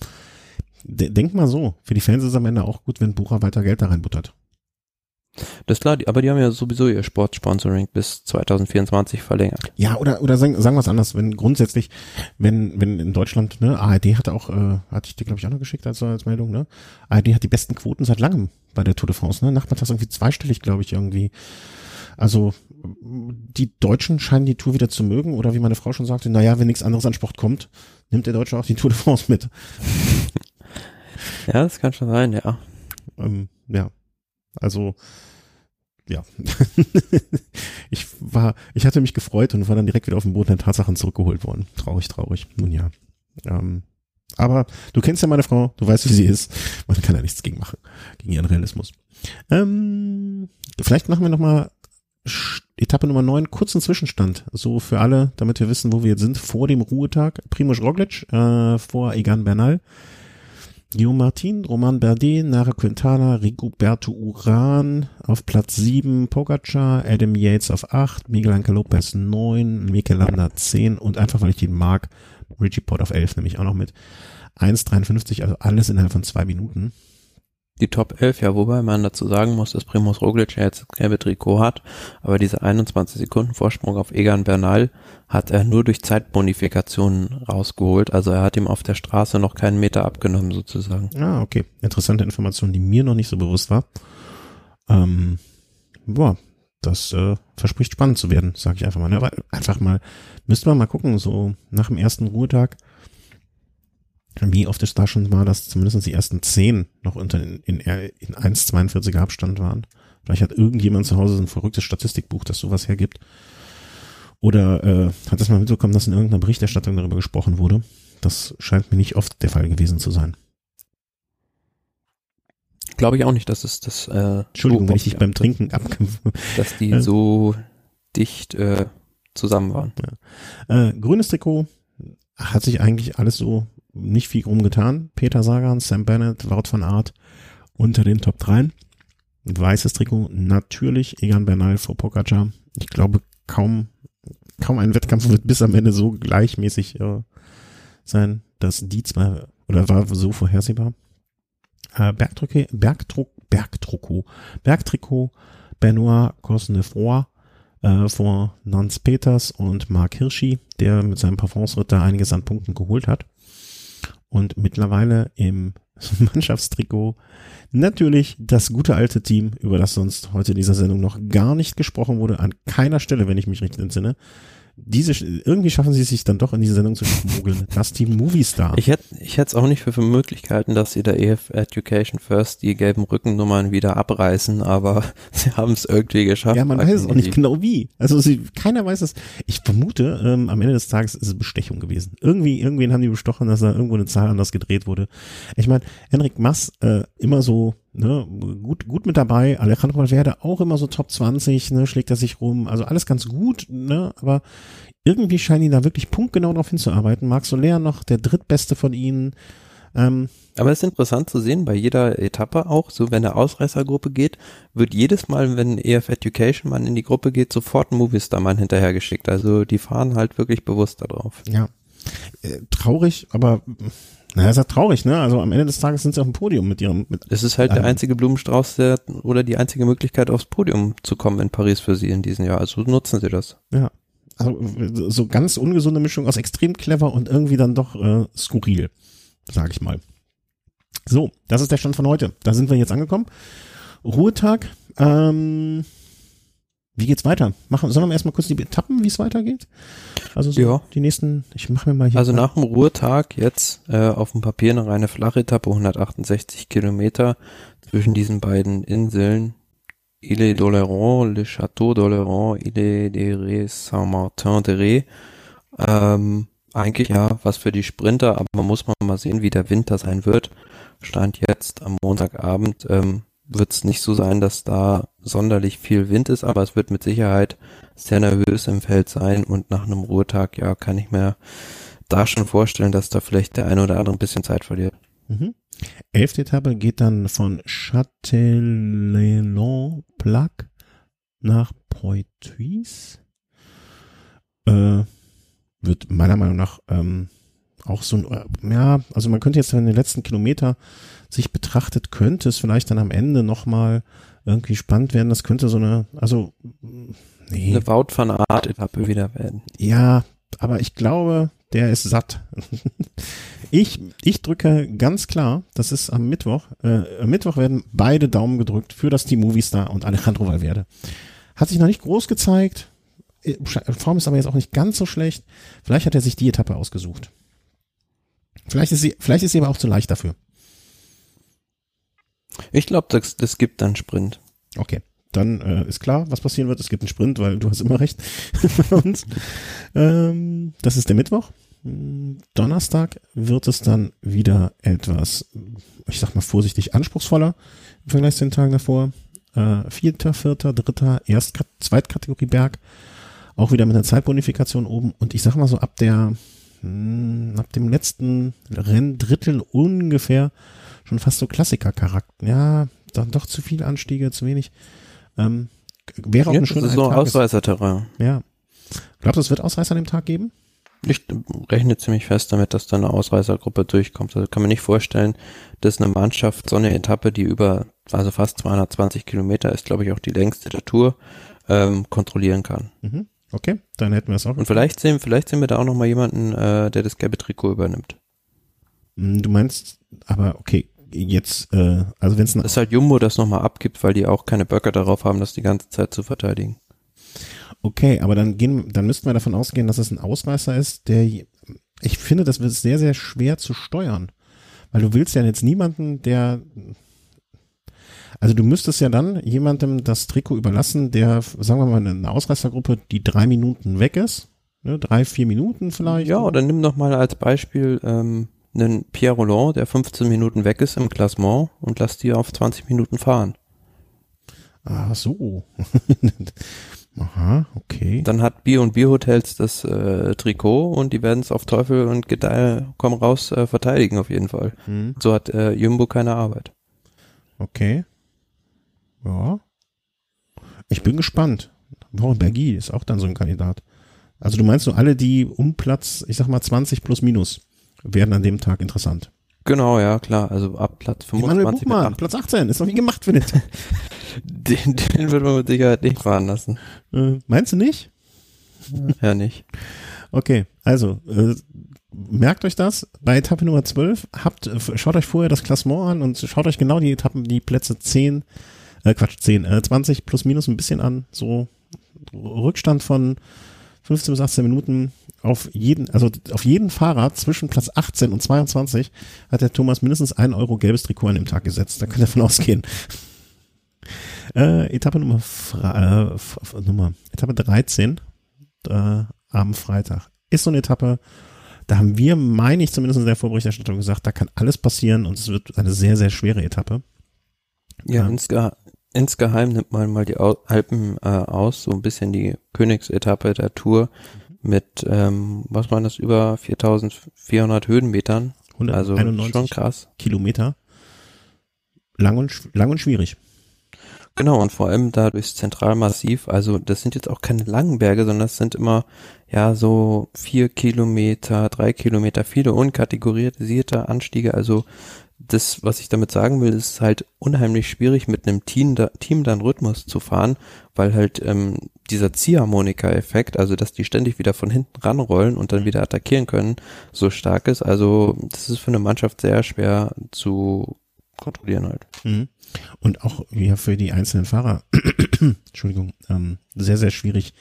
de denk mal so, für die Fans ist es am Ende auch gut, wenn Bucher weiter Geld da reinbuttert. Das ist klar, aber die haben ja sowieso ihr Sportsponsoring bis 2024 verlängert. Ja, oder oder sagen, sagen wir es anders, wenn grundsätzlich, wenn wenn in Deutschland, ne, ARD hatte auch, äh, hatte ich dir glaube ich auch noch geschickt als, als Meldung, ne? ARD hat die besten Quoten seit langem bei der Tour de France, ne? Nachmittags irgendwie zweistellig, glaube ich, irgendwie. Also die Deutschen scheinen die Tour wieder zu mögen oder wie meine Frau schon sagte, naja, wenn nichts anderes an Sport kommt, nimmt der Deutsche auch die Tour de France mit. Ja, das kann schon sein, ja. Ähm, ja, also ja, ich war, ich hatte mich gefreut und war dann direkt wieder auf den Boden der Tatsachen zurückgeholt worden. Traurig, traurig. Nun ja. Ähm, aber du kennst ja meine Frau, du weißt, wie sie ist. Man kann ja nichts gegen machen, gegen ihren Realismus. Ähm, vielleicht machen wir noch mal Sch- Etappe Nummer 9, kurzen Zwischenstand. So für alle, damit wir wissen, wo wir jetzt sind, vor dem Ruhetag. Primoz Roglic äh, vor Egan Bernal. Guillaume Martin, Roman Bardet, Nara Quintana, Rigoberto Uran auf Platz 7, Pogacar, Adam Yates auf 8, Miguel Angel Lopez 9, Mikel Landa 10 und einfach, weil ich den mag, Richie Port auf 11 nehme ich auch noch mit. 1,53, also alles innerhalb von zwei Minuten. Die Top 11, ja, wobei man dazu sagen muss, dass Primoz Roglic ja jetzt das gelbe Trikot hat, aber diese 21 Sekunden Vorsprung auf Egan Bernal hat er nur durch Zeitbonifikationen rausgeholt, also er hat ihm auf der Straße noch keinen Meter abgenommen sozusagen. Ah, okay. Interessante Information, die mir noch nicht so bewusst war. Ähm, boah, das äh, verspricht spannend zu werden, sage ich einfach mal. Ne? Aber einfach mal, müsste man mal gucken, so nach dem ersten Ruhetag, wie oft es da schon war, dass zumindest die ersten zehn noch unter in, in, in 1,42er Abstand waren. Vielleicht hat irgendjemand zu Hause so ein verrücktes Statistikbuch, das sowas hergibt. Oder äh, hat es mal mitbekommen, dass in irgendeiner Berichterstattung darüber gesprochen wurde. Das scheint mir nicht oft der Fall gewesen zu sein. Glaube ich auch nicht, dass es das äh, Entschuldigung, so wenn ich dich beim Trinken abgebe. dass die äh, so dicht äh, zusammen waren. Äh, grünes Trikot hat sich eigentlich alles so nicht viel rumgetan. Peter Sagan, Sam Bennett, Wout van Aert unter den Top 3. Weißes Trikot natürlich Egan Bernal vor Pogacar. Ich glaube kaum kaum ein Wettkampf wird bis am Ende so gleichmäßig äh, sein, dass die zwei oder war so vorhersehbar. Äh, Bergtrikot, Bergdruck, Bergtrikot, Bergtrikot, Benoit Cosnefroy äh, vor Nance Peters und Mark Hirschi, der mit seinem Parfumsritt da einiges an Punkten geholt hat. Und mittlerweile im Mannschaftstrikot natürlich das gute alte Team, über das sonst heute in dieser Sendung noch gar nicht gesprochen wurde, an keiner Stelle, wenn ich mich richtig entsinne. Diese, irgendwie schaffen sie es sich dann doch in diese Sendung zu schmuggeln. Das Team Movistar. Ich hätte ich hätte es auch nicht für, für möglich gehalten, dass sie der EF Education First die gelben Rückennummern wieder abreißen, aber sie haben es irgendwie geschafft. Ja, man weiß es auch nicht genau wie. Also sie, keiner weiß es. Ich vermute, ähm, am Ende des Tages ist es Bestechung gewesen. Irgendwie, irgendwen haben die bestochen, dass da irgendwo eine Zahl anders gedreht wurde. Ich meine, Henrik Mass äh, immer so ne, gut, gut mit dabei. Alejandro Valverde auch immer so Top 20, ne, schlägt er sich rum. Also alles ganz gut, ne, aber irgendwie scheinen die da wirklich punktgenau drauf hinzuarbeiten. Marc Soler noch der drittbeste von ihnen. Ähm, Aber es ist interessant zu sehen, bei jeder Etappe auch, so wenn eine Ausreißergruppe geht, wird jedes Mal, wenn EF Education Mann in die Gruppe geht, sofort ein Movistar-Mann hinterhergeschickt. Also die fahren halt wirklich bewusst darauf. Ja. Äh, traurig, aber naja, ist ja traurig, ne? Also am Ende des Tages sind sie auf dem Podium mit ihrem mit Es ist halt der Ähm. einzige Blumenstrauß der, oder die einzige Möglichkeit aufs Podium zu kommen in Paris für sie in diesem Jahr. Also nutzen sie das. ja. Also so ganz ungesunde Mischung aus extrem clever und irgendwie dann doch äh, skurril, sag ich mal. So, das ist der Stand von heute. Da sind wir jetzt angekommen. Ruhetag. Ähm, wie geht's weiter? Machen, sollen wir erstmal kurz die Etappen, wie es weitergeht? Also so Ja. die nächsten, ich mache mir mal hier. Also nach dem Ruhetag jetzt äh, auf dem Papier eine reine Flachetappe, 168 Kilometer zwischen diesen beiden Inseln. Ile d'Oléron, Le Château d'Oléron, Ile de Ré, Saint-Martin-de-Ré. Ähm, eigentlich ja was für die Sprinter, aber man muss mal sehen, wie der Winter sein wird. Stand jetzt am Montagabend ähm, wird es nicht so sein, dass da sonderlich viel Wind ist, aber es wird mit Sicherheit sehr nervös im Feld sein und nach einem Ruhetag, ja, kann ich mir da schon vorstellen, dass da vielleicht der eine oder andere ein bisschen Zeit verliert. Mhm. Elfte Etappe geht dann von Châtellerault-Plaque nach Poitiers. Äh, wird meiner Meinung nach ähm, auch so ein, äh, ja, also man könnte jetzt, wenn den letzten Kilometer sich betrachtet, könnte es vielleicht dann am Ende nochmal irgendwie spannend werden. Das könnte so eine, also, nee. Eine Wout van Art Etappe wieder werden. Ja, aber ich glaube, der ist satt. ich, ich drücke ganz klar, das ist am Mittwoch. Äh, am Mittwoch werden beide Daumen gedrückt für das Team Movistar und Alejandro Valverde. Hat sich noch nicht groß gezeigt. Äh, Form ist aber jetzt auch nicht ganz so schlecht. Vielleicht hat er sich die Etappe ausgesucht. Vielleicht ist sie, vielleicht ist sie aber auch zu leicht dafür. Ich glaube, das, das gibt dann Sprint. Okay, dann äh, ist klar, was passieren wird. Es gibt einen Sprint, weil du hast immer recht bei uns. Ähm, das ist der Mittwoch. Hm, Donnerstag wird es dann wieder etwas, ich sag mal vorsichtig, anspruchsvoller im Vergleich zu den Tagen davor. Äh, vierter, vierter, dritter, Erst Zweitkategorie Berg. Auch wieder mit einer Zeitbonifikation oben. Und ich sag mal so ab der, mh, ab dem letzten Renndrittel ungefähr schon fast so Klassiker-Charakter. Ja, dann doch zu viele Anstiege, zu wenig. Ähm, wäre auch Ja, eine das schöne ist so Ausreißerterrain. Ja. Glaubst du, es wird Ausreißer an dem Tag geben? Ich rechne ziemlich fest damit, dass da eine Ausreißergruppe durchkommt. Also kann man nicht vorstellen, dass eine Mannschaft so eine Etappe, die über, also fast 220 Kilometer ist, glaube ich, auch die längste der Tour, ähm, kontrollieren kann. Mhm. Okay, dann hätten wir es auch. Und vielleicht sehen, vielleicht sehen wir da auch noch mal jemanden, äh, der das gelbe Trikot übernimmt. Mm, Du meinst, aber okay, jetzt, äh, also wenn es Dass halt Jumbo das nochmal abgibt, weil die auch keine Böcke darauf haben, das die ganze Zeit zu verteidigen. okay, aber dann gehen, dann müssten wir davon ausgehen, dass es ein Ausreißer ist, der, ich finde, das wird sehr, sehr schwer zu steuern, weil du willst ja jetzt niemanden, der, also du müsstest ja dann jemandem das Trikot überlassen, der, sagen wir mal, eine Ausreißergruppe, die drei Minuten weg ist, ne, drei, vier Minuten vielleicht. Ja, oder nimm doch mal als Beispiel ähm, einen Pierre Roland, der 15 Minuten weg ist im Klassement und lass die auf 20 Minuten fahren. Ah, so. Aha, okay. Dann hat B und B Hotels das äh, Trikot und die werden es auf Teufel und Gedeih komm raus äh, verteidigen auf jeden Fall. Hm, So hat äh, Jumbo keine Arbeit. okay. Ja. Ich bin gespannt. Warum Bergi ist auch dann so ein Kandidat. Also du meinst so alle, die um Platz, ich sag mal 20 plus minus, werden an dem Tag interessant. Genau, ja, klar. Also ab Platz Emanuel 25 mit Buchmann, 8. Platz 18, ist doch wie gemacht den Tag. Den, den wird man mit Sicherheit nicht fahren lassen. äh, Meinst du nicht? Ja, nicht. Okay, also äh, merkt euch das. Bei Etappe Nummer 12 habt, äh, schaut euch vorher das Klassement an und schaut euch genau die Etappen, die Plätze 10, äh, Quatsch, 10, äh, 20 plus minus ein bisschen an. So Rückstand von 15 bis 18 Minuten auf jeden, also auf jeden Fahrer zwischen Platz 18 und 22 hat der Thomas mindestens ein Euro gelbes Trikot an dem Tag gesetzt. Da könnt ihr davon ausgehen. Äh, Etappe Nummer, äh, Nummer, Etappe 13 äh, am Freitag. Ist so eine Etappe, da haben wir, meine ich zumindest in der Vorberichterstattung gesagt, da kann alles passieren und es wird eine sehr, sehr schwere Etappe. Ja, Ja. Insge insgeheim nimmt man mal die Alpen äh, aus, so ein bisschen die Königsetappe der Tour mit, ähm, was waren das, über 4400 Höhenmetern. Also 191 schon krass. Kilometer. Lang und, lang und schwierig. Genau, und vor allem da durchs Zentralmassiv, also das sind jetzt auch keine langen Berge, sondern das sind immer ja so vier Kilometer, drei Kilometer, viele unkategorisierte Anstiege, also das, was ich damit sagen will, ist halt unheimlich schwierig mit einem Team, da, Team dann Rhythmus zu fahren, weil halt ähm, dieser Ziehharmonika-Effekt, also dass die ständig wieder von hinten ranrollen und dann wieder attackieren können, so stark ist. Also das ist für eine Mannschaft sehr schwer zu kontrollieren halt. Mhm. Und auch ja für die einzelnen Fahrer, Entschuldigung, ähm, sehr, sehr schwierig,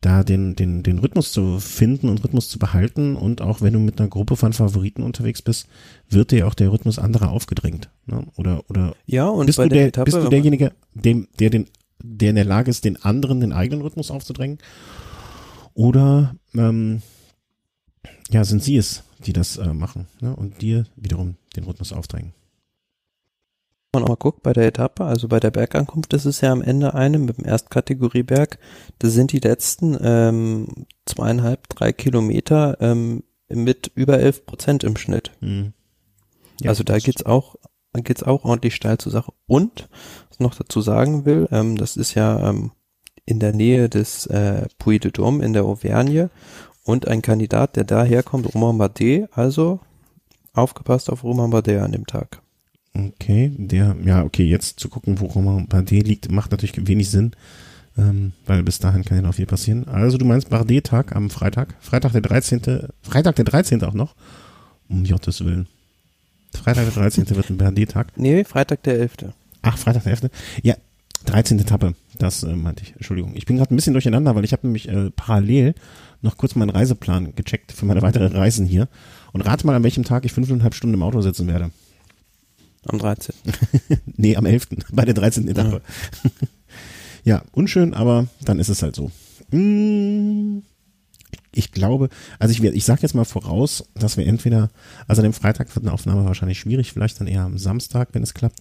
da den, den, den Rhythmus zu finden und Rhythmus zu behalten. Und auch wenn du mit einer Gruppe von Favoriten unterwegs bist, wird dir auch der Rhythmus anderer aufgedrängt. Ne? Oder, oder ja, und bist, du der Etappe, bist du derjenige, dem, der den, der in der Lage ist, den anderen den eigenen Rhythmus aufzudrängen? Oder ähm, ja, sind sie es, die das äh, machen ne? und dir wiederum den Rhythmus aufdrängen? Man auch mal guckt bei der Etappe, also bei der Bergankunft, das ist ja am Ende eine mit dem Erstkategorieberg. Das sind die letzten ähm, zweieinhalb, drei Kilometer ähm, mit über elf Prozent im Schnitt. Mhm. Ja, also da geht's auch, da geht's auch ordentlich steil zur Sache. Und was ich noch dazu sagen will, ähm, das ist ja ähm, in der Nähe des äh, Puy de Dôme in der Auvergne und ein Kandidat, der daherkommt, Romain Bardet, also aufgepasst auf Romain Bardet an dem Tag. Okay, der, ja, okay, jetzt zu gucken, wo Romain Bardet liegt, macht natürlich wenig Sinn, ähm, weil bis dahin kann ja noch viel passieren. Also du meinst Bardet-Tag am Freitag, Freitag der 13., Freitag der 13. auch noch, um Gottes Willen. Freitag der 13. wird ein Bardet-Tag. Nee, Freitag der 11. Ach, Freitag der 11. Ja, 13. Etappe, das äh, meinte ich, Entschuldigung. Ich bin gerade ein bisschen durcheinander, weil ich habe nämlich äh, parallel noch kurz meinen Reiseplan gecheckt für meine weiteren Reisen hier und rate mal, an welchem Tag ich fünfeinhalb Stunden im Auto sitzen werde. Am 13. Nee, am 11. bei der 13. Etappe. Ja, unschön, aber dann ist es halt so. Mm, Ich glaube, also ich, ich sage jetzt mal voraus, dass wir entweder, also an dem Freitag wird eine Aufnahme wahrscheinlich schwierig, vielleicht dann eher am Samstag, wenn es klappt.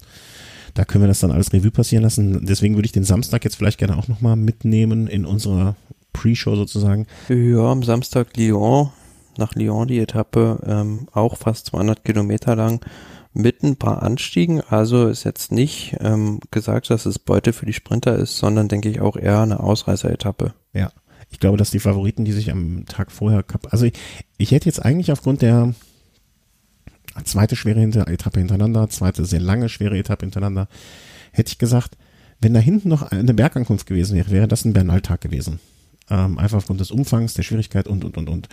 Da können wir das dann alles Revue passieren lassen. Deswegen würde ich den Samstag jetzt vielleicht gerne auch nochmal mitnehmen in unserer Pre-Show sozusagen. Ja, am Samstag Lyon, nach Lyon die Etappe, ähm, auch fast 200 Kilometer lang, mit ein paar Anstiegen. Also ist jetzt nicht ähm, gesagt, dass es Beute für die Sprinter ist, sondern denke ich auch eher eine Ausreißer-Etappe. Ja, ich glaube, dass die Favoriten, die sich am Tag vorher, also ich, ich hätte jetzt eigentlich aufgrund der zweite schwere Etappe hintereinander, zweite sehr lange schwere Etappe hintereinander, hätte ich gesagt, wenn da hinten noch eine Bergankunft gewesen wäre, wäre das ein Bernal-Tag gewesen. Ähm, einfach aufgrund des Umfangs, der Schwierigkeit und, und, und, und.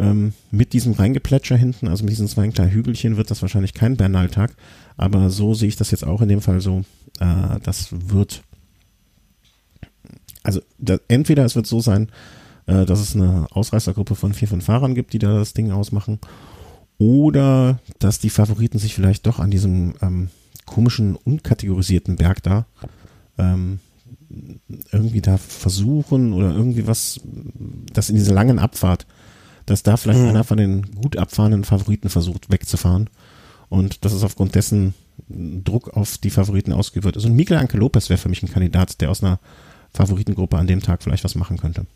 Ähm, mit diesem Reingeplätscher hinten, also mit diesen zwei kleinen Hügelchen, wird das wahrscheinlich kein Bernal-Tag. Aber so sehe ich das jetzt auch in dem Fall so. Äh, das wird also da, entweder es wird so sein, äh, dass es eine Ausreißergruppe von vier, fünf Fahrern gibt, die da das Ding ausmachen, oder dass die Favoriten sich vielleicht doch an diesem ähm, komischen, unkategorisierten Berg da ähm, irgendwie da versuchen oder irgendwie was, das in dieser langen Abfahrt, dass da vielleicht Mhm. einer von den gut abfahrenden Favoriten versucht wegzufahren und dass es aufgrund dessen Druck auf die Favoriten ausgeübt wird. Also Miguel Anke Lopez wäre für mich ein Kandidat, der aus einer Favoritengruppe an dem Tag vielleicht was machen könnte.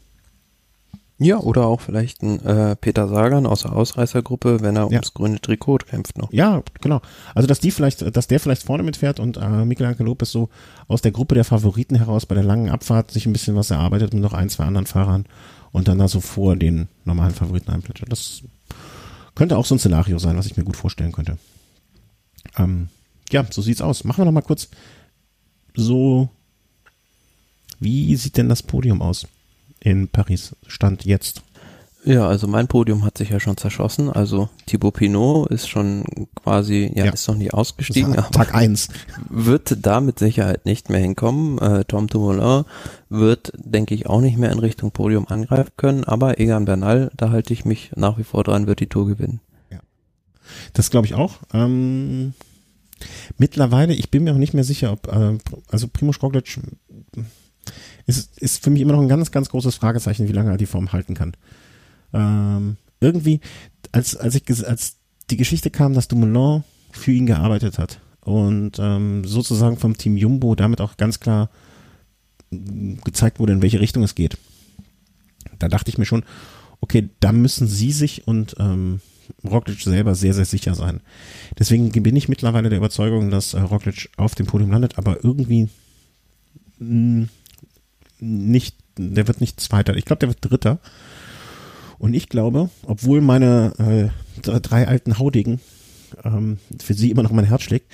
Ja, oder auch vielleicht ein äh, Peter Sagan aus der Ausreißergruppe, wenn er Ja. ums grüne Trikot kämpft noch. Ja, genau. Also dass die vielleicht, dass der vielleicht vorne mitfährt und äh, Miguel Anke Lopez so aus der Gruppe der Favoriten heraus bei der langen Abfahrt sich ein bisschen was erarbeitet mit noch ein, zwei anderen Fahrern und dann da so vor den normalen Favoriten einplätschert. Das könnte auch so ein Szenario sein, was ich mir gut vorstellen könnte. Ähm, ja, so sieht's aus. Machen wir noch mal kurz so, wie sieht denn das Podium aus in Paris? Stand jetzt. Ja, also mein Podium hat sich ja schon zerschossen. Also Thibaut Pinot ist schon quasi, ja, Ja. ist noch nie ausgestiegen, Tag eins. wird da mit Sicherheit nicht mehr hinkommen. Äh, Tom Dumoulin wird, denke ich, auch nicht mehr in Richtung Podium angreifen können. Aber Egan Bernal, da halte ich mich nach wie vor dran, wird die Tour gewinnen. Das glaube ich auch. Ähm, mittlerweile, ich bin mir auch nicht mehr sicher, ob, äh, also Primoz Roglic ist, ist für mich immer noch ein ganz, ganz großes Fragezeichen, wie lange er die Form halten kann. Ähm, irgendwie, als, als ich, als die Geschichte kam, dass Dumoulin für ihn gearbeitet hat und ähm, sozusagen vom Team Jumbo damit auch ganz klar mh, gezeigt wurde, in welche Richtung es geht. Da dachte ich mir schon, okay, da müssen sie sich und ähm, Roglic selber sehr, sehr sicher sein. Deswegen bin ich mittlerweile der Überzeugung, dass äh, Roglic auf dem Podium landet, aber irgendwie mh, nicht, der wird nicht Zweiter. Ich glaube, der wird Dritter. Und ich glaube, obwohl meine äh, drei alten Haudegen ähm, für sie immer noch mein Herz schlägt,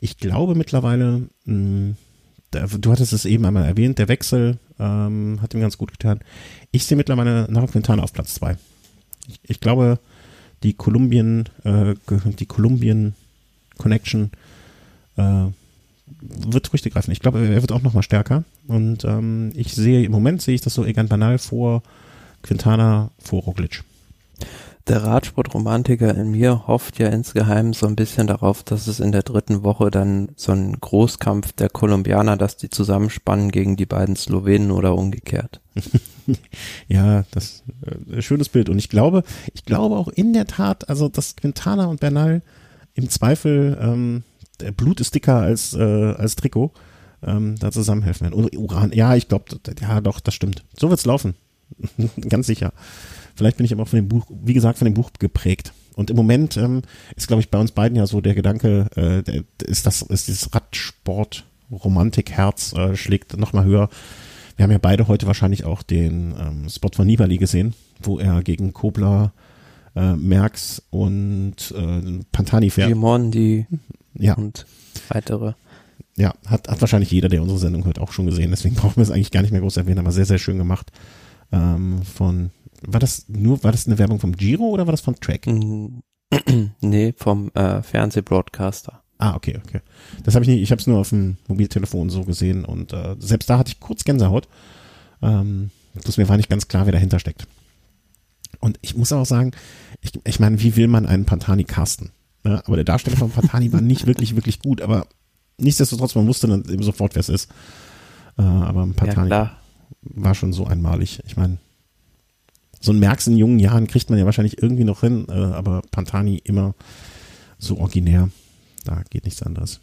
ich glaube mittlerweile, mh, da, du hattest es eben einmal erwähnt, der Wechsel ähm, hat ihm ganz gut getan. Ich sehe mittlerweile Nairo Quintana auf Platz zwei. Ich, ich glaube, die Kolumbien, äh, die Kolumbien Connection äh, wird Früchte greifen. Ich glaube, er wird auch noch mal stärker. Und ähm, ich sehe, im Moment sehe ich das so Egan Banal vor Quintana vor Roglic. Der Radsportromantiker in mir hofft ja insgeheim so ein bisschen darauf, dass es in der dritten Woche dann so ein Großkampf der Kolumbianer, dass die zusammenspannen gegen die beiden Slowenen oder umgekehrt. ja, das äh, schönes Bild. Und ich glaube, ich glaube auch in der Tat, also dass Quintana und Bernal im Zweifel ähm, der Blut ist dicker als, äh, als Trikot, ähm, da zusammenhelfen werden. Und Uran, ja, ich glaube, ja doch, das stimmt. So wird's laufen. Ganz sicher. Vielleicht bin ich aber auch von dem Buch, wie gesagt, von dem Buch geprägt. Und im Moment ähm, ist, glaube ich, bei uns beiden ja so der Gedanke, äh, der, ist das, ist dieses Radsport, Romantikherz äh, schlägt nochmal höher. Wir haben ja beide heute wahrscheinlich auch den ähm, Spot von Nibali gesehen, wo er gegen Kobler, äh, Merckx und äh, Pantani fährt. Gimondi ja. und weitere. Ja, hat, hat wahrscheinlich jeder, der unsere Sendung hört, auch schon gesehen. Deswegen brauchen wir es eigentlich gar nicht mehr groß erwähnen, aber sehr, sehr schön gemacht. Ähm, von war das nur, war das eine Werbung vom Giro oder war das von Track? nee, vom äh, Fernsehbroadcaster. Ah, okay, okay. Das habe ich nicht, ich habe es nur auf dem Mobiltelefon so gesehen und äh, selbst da hatte ich kurz Gänsehaut. Ähm, bloß mir war nicht ganz klar, wer dahinter steckt. Und ich muss auch sagen, ich, ich meine, wie will man einen Pantani casten? Ja, aber der Darsteller von Pantani war nicht wirklich, wirklich gut, aber nichtsdestotrotz, man wusste dann eben sofort, wer es ist. Äh, aber Pantani ja, war schon so einmalig. Ich meine, so ein Merks in jungen Jahren kriegt man ja wahrscheinlich irgendwie noch hin, äh, aber Pantani immer so originär. Da geht nichts anderes.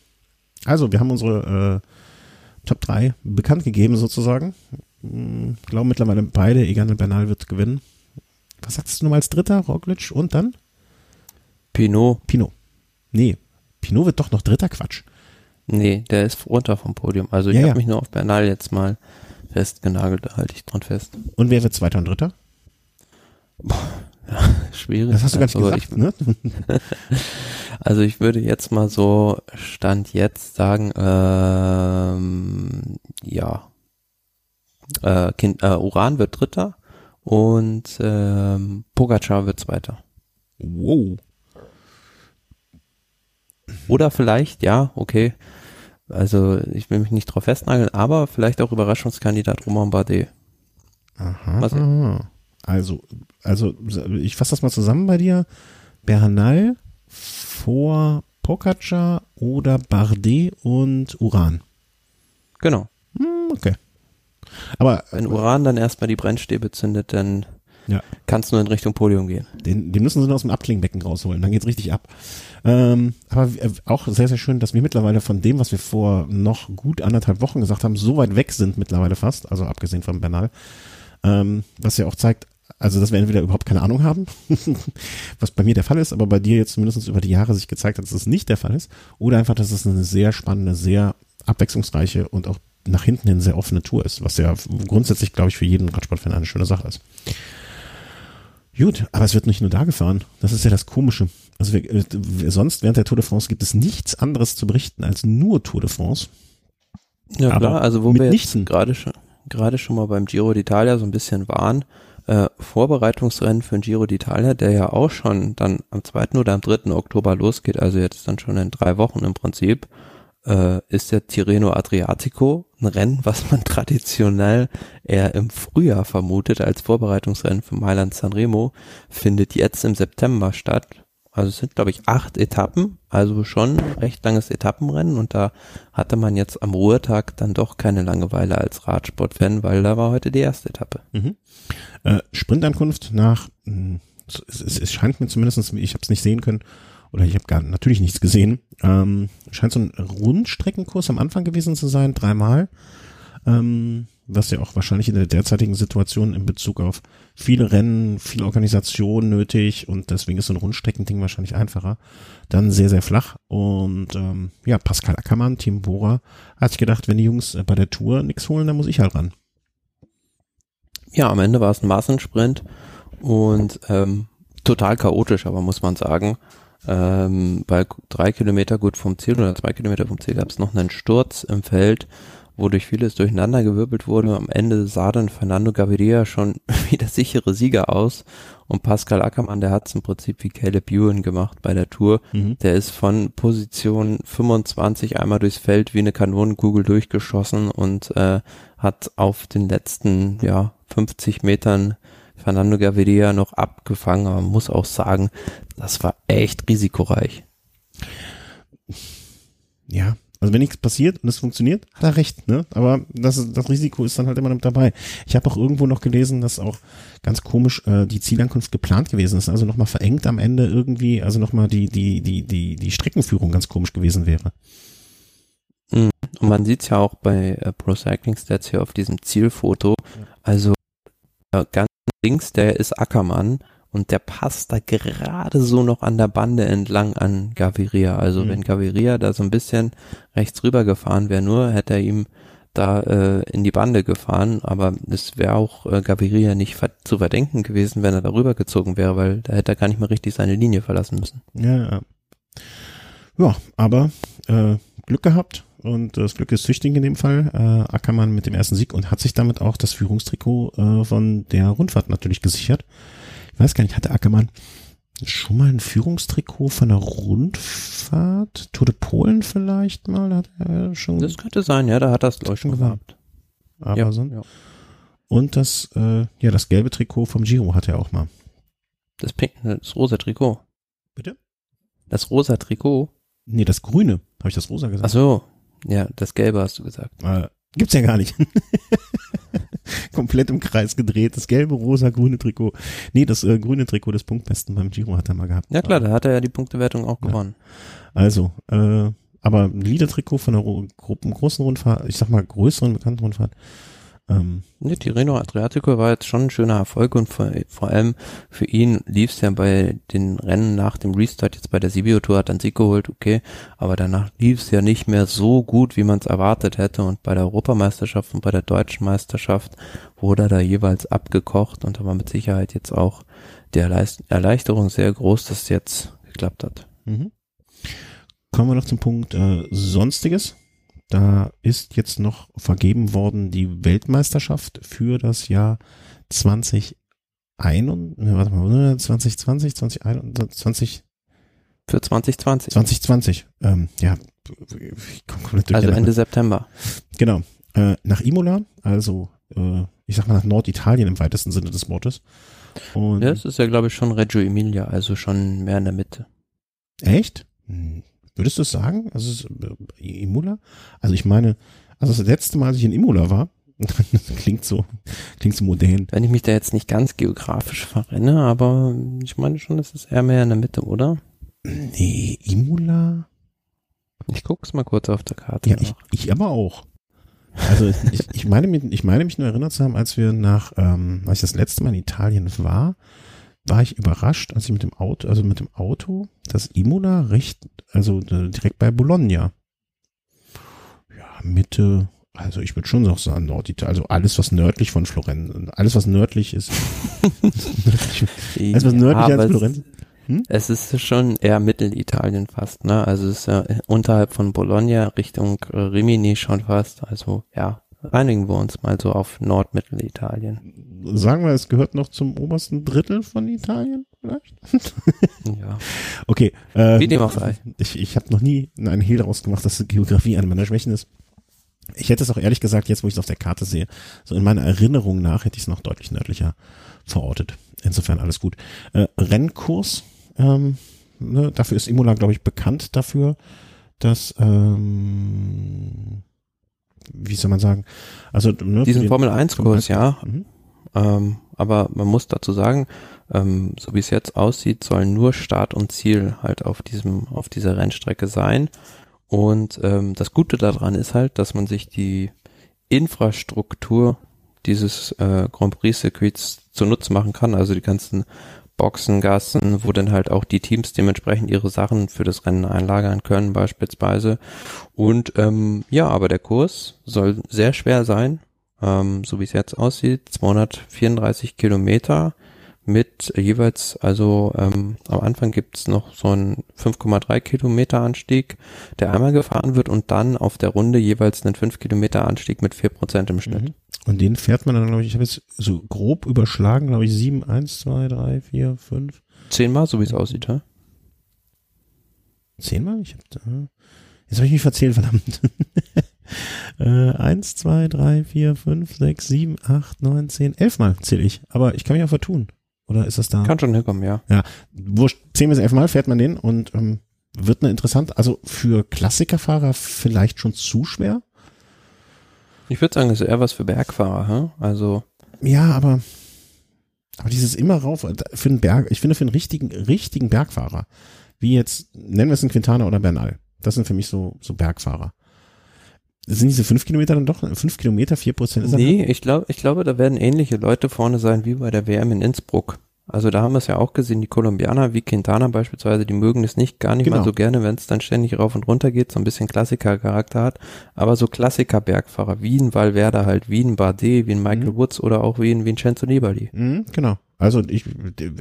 Also, wir haben unsere äh, Top 3 bekannt gegeben sozusagen. Hm, glaube mittlerweile beide, Egan und Bernal wird gewinnen. Was sagst du nur als Dritter, Roglic und dann? Pinot. Pinot. Nee, Pinot wird doch noch Dritter, Quatsch. Nee, der ist runter vom Podium. Also ich ja, habe ja. mich nur auf Bernal jetzt mal festgenagelt, da halte ich dran fest. Und wer wird Zweiter und Dritter? Ja, schwierig. Das hast du nicht also gesagt, ich, ne? also ich würde jetzt mal so Stand jetzt sagen, ähm, ja, äh, kind, äh, Uran wird Dritter und ähm, Pogacar wird Zweiter. Wow. Oder vielleicht, ja, okay. Also ich will mich nicht drauf festnageln, aber vielleicht auch Überraschungskandidat Romain Bardet. Aha. aha. Also, also ich fasse das mal zusammen bei dir. Bernal vor Pogacar oder Bardet und Uran. Genau. Hm, okay. Aber wenn Uran dann erstmal die Brennstäbe zündet, dann ja. kann es nur in Richtung Podium gehen. Den, den müssen sie nur aus dem Abklingbecken rausholen, dann geht's richtig ab. Ähm, aber äh, auch sehr, sehr schön, dass wir mittlerweile von dem, was wir vor noch gut anderthalb Wochen gesagt haben, so weit weg sind mittlerweile fast, also abgesehen von Bernal. Ähm, was ja auch zeigt, also, dass wir entweder überhaupt keine Ahnung haben, was bei mir der Fall ist, aber bei dir jetzt zumindest über die Jahre sich gezeigt hat, dass es nicht der Fall ist, oder einfach, dass es eine sehr spannende, sehr abwechslungsreiche und auch nach hinten hin sehr offene Tour ist, was ja grundsätzlich, glaube ich, für jeden Radsportfan eine schöne Sache ist. Gut, aber es wird nicht nur da gefahren. Das ist ja das Komische. Also wir, wir, sonst während der Tour de France gibt es nichts anderes zu berichten als nur Tour de France. Ja aber klar, also wo wir jetzt gerade schon, gerade schon mal beim Giro d'Italia so ein bisschen waren, äh, Vorbereitungsrennen für den Giro d'Italia, der ja auch schon dann am 2. oder am 3. Oktober losgeht, also jetzt dann schon in drei Wochen im Prinzip, äh, ist der Tirreno Adriatico ein Rennen, was man traditionell eher im Frühjahr vermutet als Vorbereitungsrennen für Mailand Sanremo, findet jetzt im September statt. Also es sind, glaube ich, acht Etappen, also schon recht langes Etappenrennen und da hatte man jetzt am Ruhetag dann doch keine Langeweile als Radsportfan, weil da war heute die erste Etappe. Mhm. Äh, Sprintankunft nach, hm, es, es, scheint mir zumindest, ich habe es nicht sehen können, oder ich habe gar natürlich nichts gesehen, ähm, scheint so ein Rundstreckenkurs am Anfang gewesen zu sein, dreimal. Ähm, was ja auch wahrscheinlich in der derzeitigen Situation in Bezug auf viele Rennen, viel Organisation nötig und deswegen ist so ein Rundstreckending wahrscheinlich einfacher. Dann sehr, sehr flach und ähm, ja, Pascal Ackermann, Team Bora, hat sich gedacht, wenn die Jungs bei der Tour nichts holen, dann muss ich halt ran. Ja, am Ende war es ein Massensprint und ähm, total chaotisch, aber muss man sagen. Ähm, bei drei Kilometer gut vom Ziel oder zwei Kilometer vom Ziel gab es noch einen Sturz im Feld, wodurch vieles durcheinandergewirbelt wurde. Am Ende sah dann Fernando Gaviria schon wie der sichere Sieger aus und Pascal Ackermann, der hat es im Prinzip wie Caleb Ewan gemacht bei der Tour. Mhm. Der ist von Position 25 einmal durchs Feld wie eine Kanonenkugel durchgeschossen und äh, hat auf den letzten ja 50 Metern Fernando Gaviria noch abgefangen, aber man muss auch sagen, das war echt risikoreich. Ja, also wenn nichts passiert und es funktioniert, hat er recht, ne? Aber das, das Risiko ist dann halt immer mit dabei. Ich habe auch irgendwo noch gelesen, dass auch ganz komisch äh, die Zielankunft geplant gewesen ist, also nochmal verengt am Ende irgendwie, also nochmal die, die, die, die, die Streckenführung ganz komisch gewesen wäre. Mhm. Und man sieht ja auch bei äh, Pro Cycling Stats hier auf diesem Zielfoto, also äh, ganz links, der ist Ackermann und der passt da gerade so noch an der Bande entlang an Gaviria. Also mhm. wenn Gaviria da so ein bisschen rechts rüber gefahren wäre, nur hätte er ihm da äh, in die Bande gefahren, aber es wäre auch äh, Gaviria nicht ver zu verdenken gewesen, wenn er darüber gezogen wäre, weil da hätte er gar nicht mehr richtig seine Linie verlassen müssen. Ja, ja. ja aber äh, Glück gehabt und das Glück ist züchtig in dem Fall. Äh, Ackermann mit dem ersten Sieg und hat sich damit auch das Führungstrikot äh, von der Rundfahrt natürlich gesichert. Weiß gar nicht, hatte Ackermann schon mal ein Führungstrikot von der Rundfahrt? Tour de Polen vielleicht mal? Hat er schon das könnte sein, ja, da hat er es glaube ich schon gehabt. Aber ja, so. Ja. Und das, äh, ja, das gelbe Trikot vom Giro hat er auch mal. Das pink, das rosa Trikot. Bitte? Das rosa Trikot? Nee, das grüne. Habe ich das rosa gesagt? Ach so, ja, das Gelbe hast du gesagt. Äh, gibt's ja gar nicht. Komplett im Kreis gedreht. Das gelbe, rosa, grüne Trikot. Nee, das äh, grüne Trikot des Punktbesten beim Giro hat er mal gehabt. Ja klar, da hat er ja die Punktewertung auch gewonnen. Ja. Also, äh, aber ein Liedertrikot von der Gruppen, großen Rundfahrt, ich sag mal größeren bekannten Rundfahrt, ähm, nee, Tirreno Adriatico war jetzt schon ein schöner Erfolg und vor, vor allem für ihn lief es ja bei den Rennen nach dem Restart, jetzt bei der Sibio Tour hat er einen Sieg geholt, okay, aber danach lief es ja nicht mehr so gut, wie man es erwartet hätte und bei der Europameisterschaft und bei der Deutschen Meisterschaft wurde er da jeweils abgekocht und da war mit Sicherheit jetzt auch die Erleichterung sehr groß, dass es jetzt geklappt hat. Mhm. Kommen wir noch zum Punkt äh, Sonstiges. Da ist jetzt noch vergeben worden die Weltmeisterschaft für das Jahr 2021, ne, warte mal, 2020, 2021, für 2020. 2020, ähm, ja, ich komme komplett durch. Also Ende September. Genau, äh, nach Imola, also äh, ich sag mal nach Norditalien im weitesten Sinne des Wortes. Und ja, das ist ja glaube ich schon Reggio Emilia, also schon mehr in der Mitte. Echt? Hm. Würdest du es sagen? Also äh, Imola? Also ich meine, also das letzte Mal, als ich in Imola war, klingt so, klingt so modern. Wenn ich mich da jetzt nicht ganz geografisch verrenne, aber ich meine schon, das ist eher mehr in der Mitte, oder? Nee, Imola? Ich guck's mal kurz auf der Karte. Ja, ich, ich aber auch. Also ich, ich meine, ich meine mich nur erinnert zu haben, als wir nach, ähm, als ich das letzte Mal in Italien war, war ich überrascht, als ich mit dem Auto, also mit dem Auto, das Imola recht, also äh, direkt bei Bologna. Ja, Mitte, also ich würde schon noch sagen Norditalien, also alles, was nördlich von Florenz, alles, was nördlich ist. alles, was nördlich ja, als Florenz. Hm? Es ist schon eher Mittelitalien fast, ne? Also es ist ja unterhalb von Bologna Richtung äh, Rimini schon fast. Also ja, reinigen wir uns mal so auf Nordmittelitalien. Sagen wir, es gehört noch zum obersten Drittel von Italien vielleicht? ja. Okay. Äh, Wie dem auch sei. Ich, ich habe noch nie einen Hehl daraus gemacht, dass Geografie eine meiner Schwächen ist. Ich hätte es auch ehrlich gesagt, jetzt wo ich es auf der Karte sehe, so in meiner Erinnerung nach hätte ich es noch deutlich nördlicher verortet. Insofern alles gut. Äh, Rennkurs, ähm, ne, dafür ist Imola, glaube ich, bekannt dafür, dass ähm, wie soll man sagen? Also ne, diesen Formel 1 Kurs, ja. Mhm. Ähm, aber man muss dazu sagen, ähm, so wie es jetzt aussieht, sollen nur Start und Ziel halt auf diesem auf dieser Rennstrecke sein. Und ähm, das Gute daran ist halt, dass man sich die Infrastruktur dieses äh, Grand Prix Circuits zunutze machen kann, also die ganzen Boxen, Gassen, wo dann halt auch die Teams dementsprechend ihre Sachen für das Rennen einlagern können beispielsweise. Und ähm, ja, aber der Kurs soll sehr schwer sein, ähm, so wie es jetzt aussieht, 234 Kilometer mit jeweils, also ähm, am Anfang gibt's noch so einen 5,3 Kilometer Anstieg, der einmal gefahren wird und dann auf der Runde jeweils einen 5 Kilometer Anstieg mit 4% im Schnitt. Mhm. Und den fährt man dann, glaube ich, ich habe jetzt so grob überschlagen, glaube ich, 7, 1, 2, 3, 4, 5. Zehnmal, so wie es aussieht, ja? Zehnmal? Ich hab, da, jetzt habe ich mich verzählt, verdammt. äh, 1, 2, 3, 4, 5, 6, 7, 8, 9, 10, 11 Mal zähle ich. Aber ich kann mich auch vertun. Oder ist das da? Kann schon hinkommen, ja. Ja, wurscht, 10 bis 11 Mal fährt man den und ähm, wird eine interessant, also für Klassikerfahrer vielleicht schon zu schwer. Ich würde sagen, das ist eher was für Bergfahrer, hm? also. Ja, aber, aber dieses immer rauf, für einen Berg, ich finde für einen richtigen, richtigen Bergfahrer, wie jetzt, nennen wir es einen Quintana oder Bernal, das sind für mich so, so Bergfahrer. Sind diese fünf Kilometer dann doch, fünf Kilometer, vier Prozent? Nee, ich glaube, ich glaube, da werden ähnliche Leute vorne sein wie bei der WM in Innsbruck. Also da haben wir es ja auch gesehen, die Kolumbianer wie Quintana beispielsweise, die mögen es nicht gar nicht genau. mal so gerne, wenn es dann ständig rauf und runter geht, so ein bisschen Klassiker-Charakter hat. Aber so Klassiker-Bergfahrer wie ein Valverde halt, wie ein Bardet, wie ein Michael mhm. Woods oder auch wie ein Vincenzo Nibali. Mhm, genau. Also ich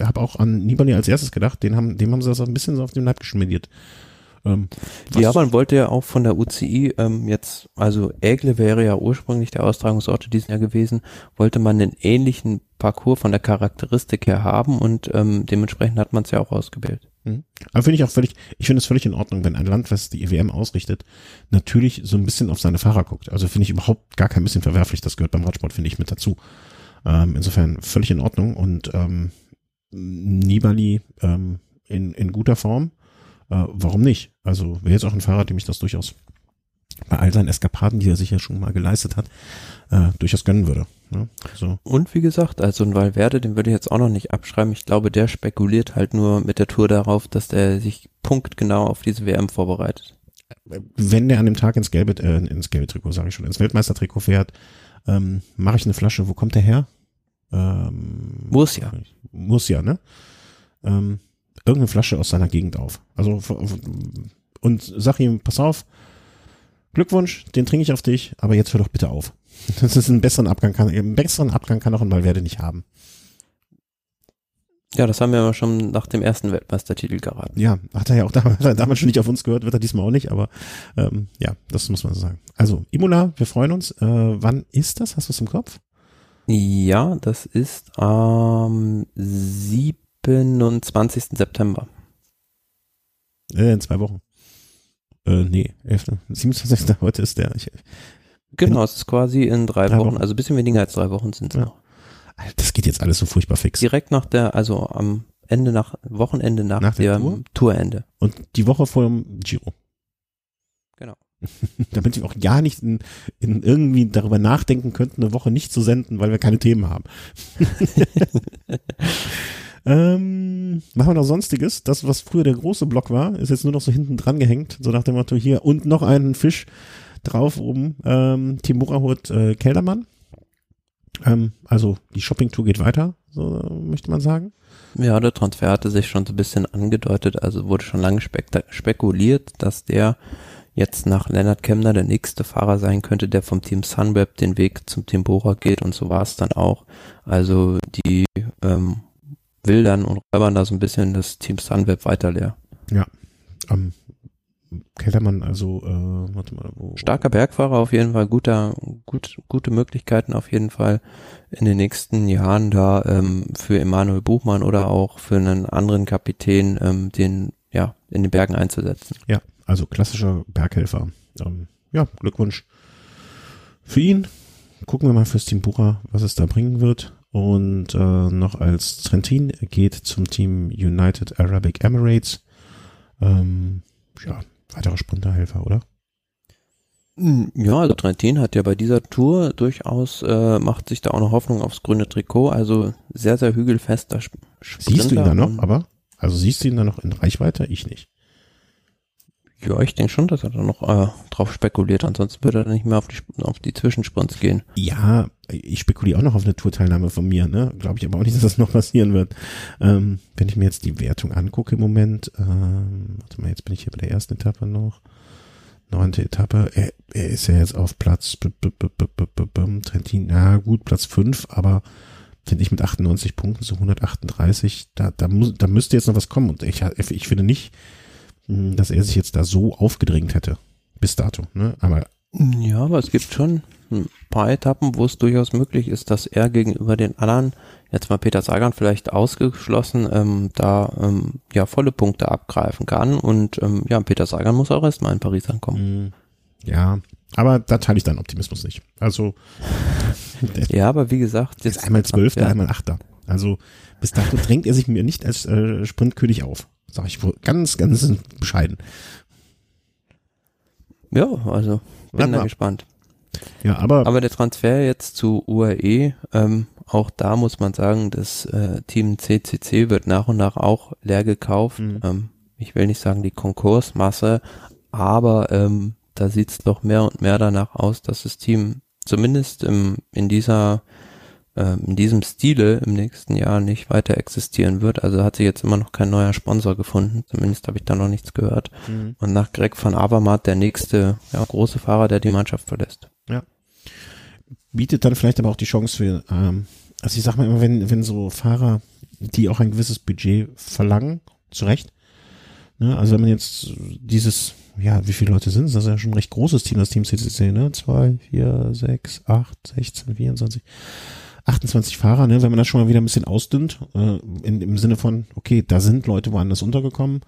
habe auch an Nibali als erstes gedacht, den haben, dem haben sie das auch ein bisschen so auf den Leib geschmiert. Ähm, ja, man wollte ja auch von der UCI ähm, jetzt, also Ägle wäre ja ursprünglich der Austragungsort diesen Jahr gewesen, wollte man einen ähnlichen Parcours von der Charakteristik her haben und ähm, dementsprechend hat man es ja auch ausgewählt. Mhm. Aber finde ich auch völlig, ich finde es völlig in Ordnung, wenn ein Land, was die EWM ausrichtet, natürlich so ein bisschen auf seine Fahrer guckt. Also finde ich überhaupt gar kein bisschen verwerflich. Das gehört beim Radsport, finde ich, mit dazu. Ähm, insofern völlig in Ordnung und ähm, Nibali ähm, in, in guter Form äh, warum nicht? Also wäre jetzt auch ein Fahrer, dem ich das durchaus bei all seinen Eskapaden, die er sich ja schon mal geleistet hat, äh, durchaus gönnen würde. Ne? So. Und wie gesagt, also ein Valverde, den würde ich jetzt auch noch nicht abschreiben. Ich glaube, der spekuliert halt nur mit der Tour darauf, dass der sich punktgenau auf diese WM vorbereitet. Wenn der an dem Tag ins gelbe, äh, ins gelbe Trikot, sage ich schon, ins Weltmeistertrikot fährt, ähm, mache ich eine Flasche, wo kommt der her? Ähm, muss ja. Muss ja, ne? Ähm, irgendeine Flasche aus seiner Gegend auf. Also und sag ihm, pass auf, Glückwunsch, den trinke ich auf dich, aber jetzt hör doch bitte auf. Das ist ein besseren Abgang kann, einen besseren Abgang kann auch ein Valverde nicht haben. Ja, das haben wir aber schon nach dem ersten Weltmeistertitel geraten. Ja, hat er ja auch damals, damals schon nicht auf uns gehört, wird er diesmal auch nicht, aber ähm, ja, das muss man so sagen. Also, Imola, wir freuen uns. Äh, wann ist das? Hast du es im Kopf? Ja, das ist am ähm, 7. 27. September. Äh, in zwei Wochen. Äh, nee, 11. 27. heute ist der. Ich, genau, es ist quasi in drei, drei Wochen, Wochen, also ein bisschen weniger als drei Wochen sind es ja. noch. Das geht jetzt alles so furchtbar fix. Direkt nach der, also am Ende nach, Wochenende nach, nach dem Tour? Tourende. Und die Woche vor dem Giro. Genau. Damit wir auch gar nicht in, in irgendwie darüber nachdenken könnten, eine Woche nicht zu senden, weil wir keine Themen haben. Ähm, machen wir noch Sonstiges. Das, was früher der große Block war, ist jetzt nur noch so hinten dran gehängt. So nach dem Motto hier und noch einen Fisch drauf oben. Ähm, Timura holt äh, Keldermann. Ähm, also die Shoppingtour geht weiter, so möchte man sagen. Ja, der Transfer hatte sich schon so ein bisschen angedeutet, also wurde schon lange spekuliert, dass der jetzt nach Leonard Kemner der nächste Fahrer sein könnte, der vom Team Sunweb den Weg zum Team Bora geht und so war es dann auch. Also die ähm, wildern und räubern da so ein bisschen das Team Sunweb weiter leer. Ja. Ähm, Kellermann, also, äh, warte mal, wo. Starker Bergfahrer auf jeden Fall, guter, gut, gute Möglichkeiten auf jeden Fall in den nächsten Jahren da ähm, für Emanuel Buchmann oder auch für einen anderen Kapitän, ähm, den ja in den Bergen einzusetzen. Ja, also klassischer Berghelfer. Ähm, ja, Glückwunsch für ihn. Gucken wir mal fürs Team Bura, was es da bringen wird. Und äh, noch als Trentin geht zum Team United Arabic Emirates. Ähm, ja, weiterer Sprinterhelfer, oder? Hm, ja, also Trentin hat ja bei dieser Tour durchaus, äh, macht sich da auch noch Hoffnung aufs grüne Trikot, also sehr, sehr hügelfester Sprinter. Siehst du ihn da noch, aber? Also siehst du ihn da noch in Reichweite? Ich nicht. Ja, ich denke schon, dass er da noch äh, drauf spekuliert. Ansonsten würde er nicht mehr auf die, auf die Zwischensprints gehen. Ja, ich spekuliere auch noch auf eine Tourteilnahme von mir, ne? Glaube ich aber auch nicht, dass das noch passieren wird. Ähm, wenn ich mir jetzt die Wertung angucke im Moment, ähm, warte mal, jetzt bin ich hier bei der ersten Etappe noch. Neunte Etappe, er, er ist ja jetzt auf Platz Trentin, na gut, Platz fünf, aber finde ich mit 98 Punkten so 138, da, da, muss, da müsste jetzt noch was kommen. Und ich, ich finde nicht, dass er sich jetzt da so aufgedrängt hätte. Bis dato, ne? Aber. Ja, aber es gibt schon ein paar Etappen, wo es durchaus möglich ist, dass er gegenüber den anderen, jetzt mal Peter Sagan vielleicht ausgeschlossen, ähm, da ähm, ja volle Punkte abgreifen kann. Und ähm, ja, Peter Sagan muss auch erstmal in Paris ankommen. Hm, ja, aber da teile ich deinen Optimismus nicht. Also. ja, aber wie gesagt, jetzt. einmal Zwölfter, einmal Achter. Also bis dato drängt er sich mir nicht als äh, Sprintkönig auf. Sag ich wohl ganz, ganz bescheiden. Ja, also bin Warte da mal. gespannt. Ja, aber. Aber der Transfer jetzt zu UAE, ähm, auch da muss man sagen, das äh, Team CCC wird nach und nach auch leer gekauft. Mhm. Ähm, ich will nicht sagen die Konkursmasse, aber ähm, da sieht es doch mehr und mehr danach aus, dass das Team zumindest im, in dieser ähm, in diesem Stile im nächsten Jahr nicht weiter existieren wird. Also hat sich jetzt immer noch kein neuer Sponsor gefunden. Zumindest habe ich da noch nichts gehört. Mhm. Und nach Greg van Avermaet der nächste ja, große Fahrer, der die Mannschaft verlässt. Ja. Bietet dann vielleicht aber auch die Chance für, ähm, also ich sag mal immer, wenn, wenn so Fahrer, die auch ein gewisses Budget verlangen, zu Recht, ne, also wenn man jetzt dieses, ja, wie viele Leute sind es? Das ist ja schon ein recht großes Team, das Team CCC, ne? Zwei, vier, sechs, acht, sechzehn, vierundzwanzig. 28 Fahrer, ne, wenn man das schon mal wieder ein bisschen ausdünnt, äh, in, im Sinne von, okay, da sind Leute woanders untergekommen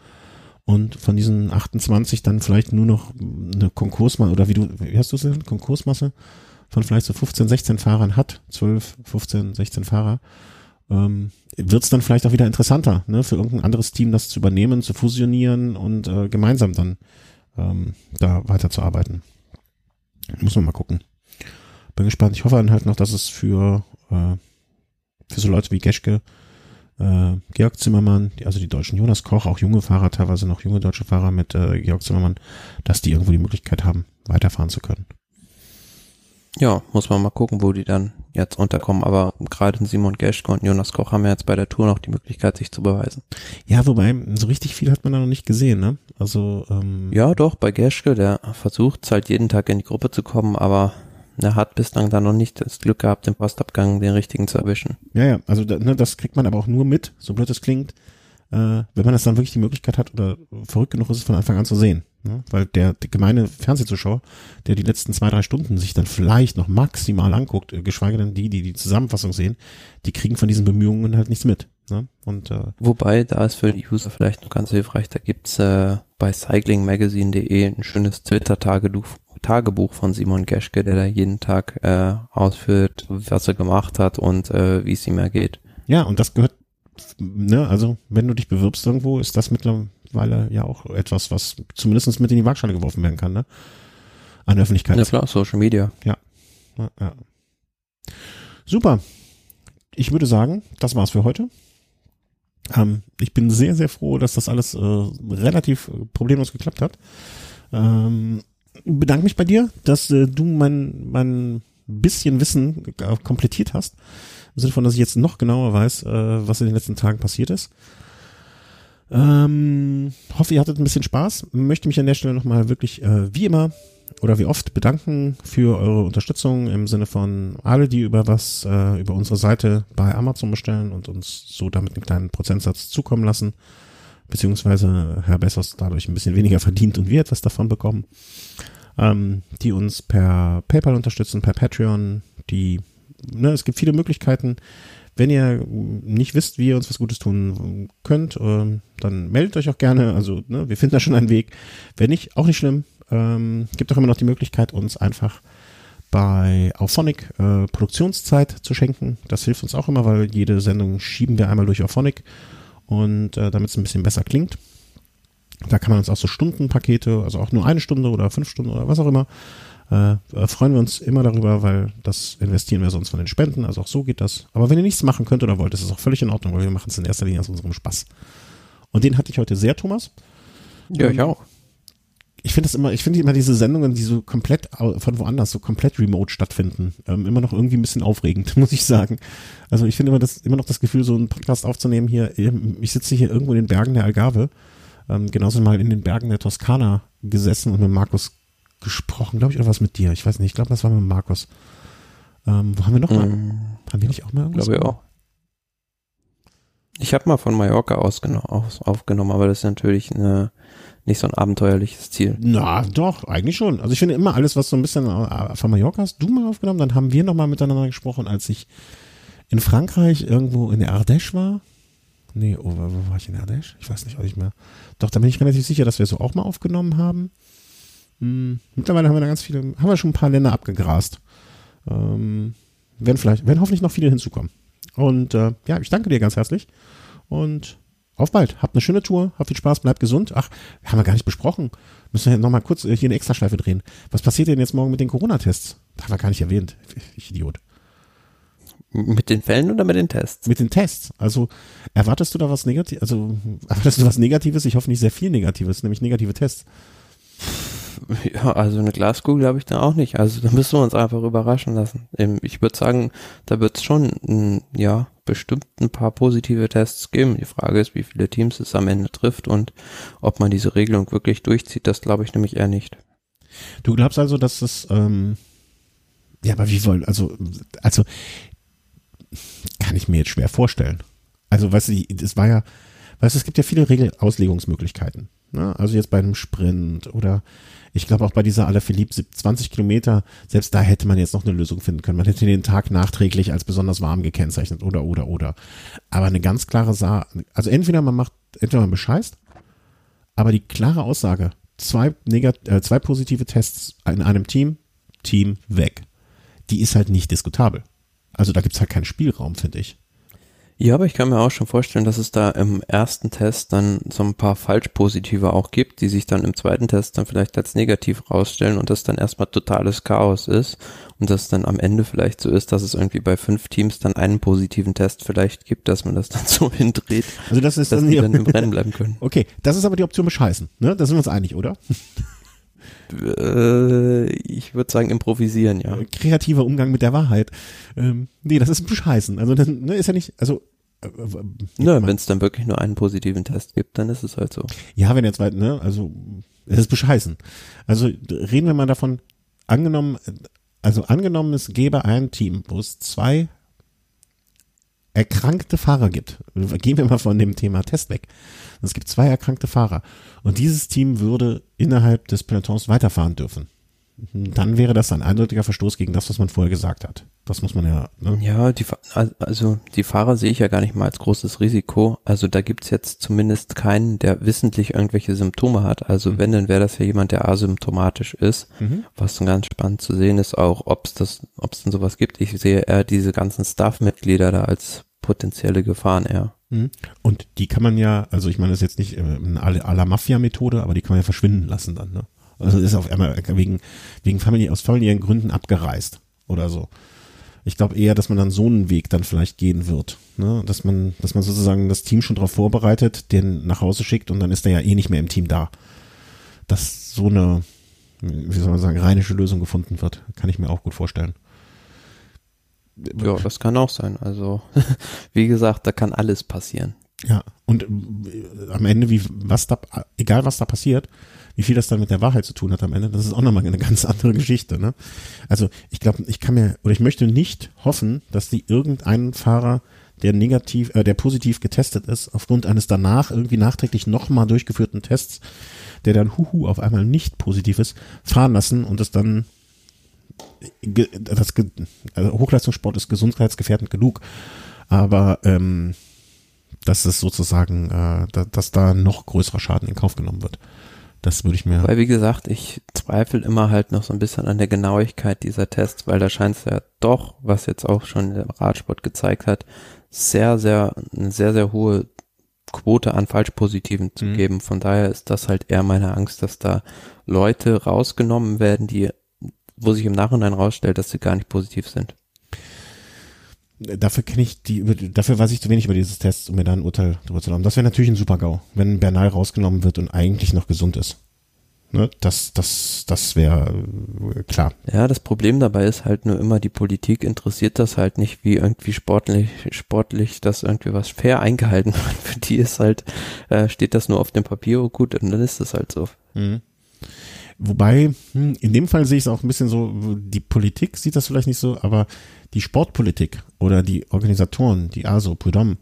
und von diesen 28 dann vielleicht nur noch eine Konkursmasse, oder wie du, wie hast du es denn, Konkursmasse von vielleicht so 15, 16 Fahrern hat, 12, 15, 16 Fahrer, ähm, wird es dann vielleicht auch wieder interessanter, ne, für irgendein anderes Team das zu übernehmen, zu fusionieren und äh, gemeinsam dann ähm, da weiterzuarbeiten. Muss man mal gucken. Bin gespannt. Ich hoffe dann halt noch, dass es für äh, für so Leute wie Geschke, äh, Georg Zimmermann, also die deutschen Jonas Koch, auch junge Fahrer, teilweise noch junge deutsche Fahrer mit äh, Georg Zimmermann, dass die irgendwo die Möglichkeit haben, weiterfahren zu können. Ja, muss man mal gucken, wo die dann jetzt unterkommen. Aber gerade Simon Geschke und Jonas Koch haben ja jetzt bei der Tour noch die Möglichkeit, sich zu beweisen. Ja, wobei, so richtig viel hat man da noch nicht gesehen, ne? Also, ähm Ja, doch, bei Geschke, der versucht halt jeden Tag in die Gruppe zu kommen, aber er hat bislang da noch nicht das Glück gehabt, im Postabgang den richtigen zu erwischen. Ja, ja, also ne, das kriegt man aber auch nur mit, so blöd es klingt, äh, wenn man das dann wirklich die Möglichkeit hat oder verrückt genug ist, es von Anfang an zu sehen. Ne? Weil der, der gemeine Fernsehzuschauer, der die letzten zwei, drei Stunden sich dann vielleicht noch maximal anguckt, äh, geschweige denn die, die die Zusammenfassung sehen, die kriegen von diesen Bemühungen halt nichts mit. Ne? Und, äh, Wobei, da ist für die User vielleicht noch ganz hilfreich, da gibt's äh, bei cyclingmagazine.de ein schönes Twitter-Tagebuch Tagebuch von Simon Geschke, der da jeden Tag äh, ausführt, was er gemacht hat und äh, wie es ihm ergeht. Ja, und das gehört, ne, also wenn du dich bewirbst irgendwo, ist das mittlerweile ja auch etwas, was zumindest mit in die Waagschale geworfen werden kann, ne? An Öffentlichkeit. Ja klar, Social Media. Ja. ja, ja. Super. Ich würde sagen, das war's für heute. Ähm, ich bin sehr, sehr froh, dass das alles äh, relativ problemlos geklappt hat. Ähm, bedanke mich bei dir, dass äh, du mein, mein bisschen Wissen komplettiert hast. Im Sinne von, dass ich jetzt noch genauer weiß, äh, was in den letzten Tagen passiert ist. Ähm, hoffe, ihr hattet ein bisschen Spaß. Möchte mich an der Stelle nochmal wirklich, äh, wie immer oder wie oft bedanken für eure Unterstützung im Sinne von alle, die über was, äh, über unsere Seite bei Amazon bestellen und uns so damit einen kleinen Prozentsatz zukommen lassen. Beziehungsweise Herr Bessos dadurch ein bisschen weniger verdient und wir etwas davon bekommen ähm, die uns per PayPal unterstützen, per Patreon, die, ne, es gibt viele Möglichkeiten. Wenn ihr nicht wisst, wie ihr uns was Gutes tun könnt, äh, dann meldet euch auch gerne. Also, ne, wir finden da schon einen Weg. Wenn nicht, auch nicht schlimm. Ähm, gibt auch immer noch die Möglichkeit, uns einfach bei Auphonic äh, Produktionszeit zu schenken. Das hilft uns auch immer, weil jede Sendung schieben wir einmal durch Auphonic und äh, damit es ein bisschen besser klingt. Da kann man uns auch so Stundenpakete, also auch nur eine Stunde oder fünf Stunden oder was auch immer, äh, äh, freuen wir uns immer darüber, weil das investieren wir sonst von den Spenden. Also auch so geht das. Aber wenn ihr nichts machen könnt oder wollt, ist es auch völlig in Ordnung, weil wir machen es in erster Linie aus unserem Spaß. Und den hatte ich heute sehr, Thomas. Ja, ich auch. Ich finde das immer, ich finde immer diese Sendungen, die so komplett von woanders, so komplett remote stattfinden, ähm, immer noch irgendwie ein bisschen aufregend, muss ich sagen. Also ich finde immer das, immer noch das Gefühl, so einen Podcast aufzunehmen hier. Ich sitze hier irgendwo in den Bergen der Algarve, ähm, genauso mal in den Bergen der Toskana gesessen und mit Markus gesprochen, glaube ich, oder was mit dir? Ich weiß nicht, ich glaube, das war mit Markus. Ähm, wo haben wir noch mal? Mm, haben wir nicht auch mal irgendwas? Glaube ich auch. Ich habe mal von Mallorca aus, aus aufgenommen, aber das ist natürlich eine nicht so ein abenteuerliches Ziel. Na, doch, eigentlich schon. Also ich finde immer alles, was so ein bisschen äh, von Mallorca hast du mal aufgenommen, dann haben wir nochmal miteinander gesprochen, als ich in Frankreich irgendwo in der Ardèche war. Nee, oh, wo war ich in der Ardèche? Ich weiß nicht, ob ich mehr. Doch, da bin ich relativ sicher, dass wir so auch mal aufgenommen haben. Hm, mittlerweile haben wir da ganz viele, haben wir schon ein paar Länder abgegrast. Ähm, werden vielleicht, werden hoffentlich noch viele hinzukommen. Und äh, ja, ich danke dir ganz herzlich. Und auf bald. Habt eine schöne Tour. Habt viel Spaß. Bleibt gesund. Ach, haben wir gar nicht besprochen. Müssen wir noch mal kurz äh, hier eine Extraschleife drehen. Was passiert denn jetzt morgen mit den Corona-Tests? Haben wir gar nicht erwähnt. Ich Idiot. Mit den Fällen oder mit den Tests? Mit den Tests. Also erwartest du da was Negatives? Also erwartest du was Negatives? Ich hoffe nicht sehr viel Negatives, nämlich negative Tests. Ja, also eine Glaskugel habe ich da auch nicht. Also da müssen wir uns einfach überraschen lassen. Ich würde sagen, da wird es schon, ja, bestimmt ein paar positive Tests geben. Die Frage ist, wie viele Teams es am Ende trifft und ob man diese Regelung wirklich durchzieht. Das glaube ich nämlich eher nicht. Du glaubst also, dass es, ähm, ja, aber wie wollen, also, also, kann ich mir jetzt schwer vorstellen. Also, weißt du, das war ja, weißt du, es gibt ja viele Regelauslegungsmöglichkeiten. Ne? Also jetzt bei einem Sprint oder ich glaube auch bei dieser Aller Philippe 20 Kilometer, selbst da hätte man jetzt noch eine Lösung finden können. Man hätte den Tag nachträglich als besonders warm gekennzeichnet oder, oder, oder. Aber eine ganz klare Sache, also entweder man macht, entweder man bescheißt, aber die klare Aussage, zwei, negat äh, zwei positive Tests in einem Team, Team weg, die ist halt nicht diskutabel. Also da gibt's halt keinen Spielraum, finde ich. Ja, aber ich kann mir auch schon vorstellen, dass es da im ersten Test dann so ein paar Falschpositive auch gibt, die sich dann im zweiten Test dann vielleicht als negativ rausstellen und das dann erstmal totales Chaos ist und das dann am Ende vielleicht so ist, dass es irgendwie bei fünf Teams dann einen positiven Test vielleicht gibt, dass man das dann so hindreht, also das ist dass dann die dann im Rennen bleiben können. Okay, das ist aber die Option bescheißen, ne? Da sind wir uns einig, oder? Äh, ich würde sagen improvisieren, ja. Kreativer Umgang mit der Wahrheit. Ähm, nee, das ist bescheißen. Also das ne, ist ja nicht, also äh, ja, wenn es dann wirklich nur einen positiven Test gibt, dann ist es halt so. Ja, wenn jetzt weit, ne, also es ist bescheißen. Also reden wir mal davon, angenommen, also angenommen, es gäbe ein Team, wo es zwei erkrankte Fahrer gibt. Gehen wir mal von dem Thema Test weg. Es gibt zwei erkrankte Fahrer. Und dieses Team würde innerhalb des Pelotons weiterfahren dürfen dann wäre das ein eindeutiger Verstoß gegen das, was man vorher gesagt hat. Das muss man ja. Ne? Ja, die, also die Fahrer sehe ich ja gar nicht mal als großes Risiko. Also da gibt's jetzt zumindest keinen, der wissentlich irgendwelche Symptome hat. Also mhm. wenn, dann wäre das ja jemand, der asymptomatisch ist. Mhm. Was dann ganz spannend zu sehen ist, auch ob es das, ob es denn sowas gibt. Ich sehe eher diese ganzen Staff-Mitglieder da als potenzielle Gefahren eher. Mhm. Und die kann man ja, also ich meine, das ist jetzt nicht äh, eine la Mafia-Methode, aber die kann man ja verschwinden lassen dann, ne? Also ist auf einmal wegen, wegen Familie, aus familiären Gründen abgereist oder so. Ich glaube eher, dass man dann so einen Weg dann vielleicht gehen wird. Ne? Dass man, dass man sozusagen das Team schon darauf vorbereitet, den nach Hause schickt und dann ist er ja eh nicht mehr im Team da. Dass so eine, wie soll man sagen, rheinische Lösung gefunden wird, kann ich mir auch gut vorstellen. Ja, das kann auch sein. Also, wie gesagt, da kann alles passieren. Ja, und äh, am Ende, wie, was da, egal was da passiert, wie viel das dann mit der Wahrheit zu tun hat am Ende, das ist auch nochmal eine ganz andere Geschichte. Ne? Also ich glaube, ich kann mir, oder ich möchte nicht hoffen, dass die irgendeinen Fahrer, der negativ, äh, der positiv getestet ist, aufgrund eines danach irgendwie nachträglich nochmal durchgeführten Tests, der dann huhu auf einmal nicht positiv ist, fahren lassen und es dann das also Hochleistungssport ist gesundheitsgefährdend genug, aber ähm, dass es sozusagen, äh, dass da noch größerer Schaden in Kauf genommen wird. Das würde ich mir. Weil wie gesagt, ich zweifle immer halt noch so ein bisschen an der Genauigkeit dieser Tests, weil da scheint es ja doch, was jetzt auch schon der Radsport gezeigt hat, sehr, sehr, eine sehr, sehr hohe Quote an Falschpositiven zu mhm. geben. Von daher ist das halt eher meine Angst, dass da Leute rausgenommen werden, die, wo sich im Nachhinein rausstellt, dass sie gar nicht positiv sind dafür kenne ich die, dafür weiß ich zu wenig über dieses Test, um mir da ein Urteil darüber zu haben. Das wäre natürlich ein super GAU, wenn Bernal rausgenommen wird und eigentlich noch gesund ist. Ne, das, das, das wäre äh, klar. Ja, das Problem dabei ist halt nur immer, die Politik interessiert das halt nicht, wie irgendwie sportlich, sportlich das irgendwie was fair eingehalten wird. Für die ist halt, äh, steht das nur auf dem Papier, oh gut, und dann ist das halt so. Mhm. Wobei, hm, in dem Fall sehe ich es auch ein bisschen so, die Politik sieht das vielleicht nicht so, aber die Sportpolitik oder die Organisatoren, die ASO, Prud'homme,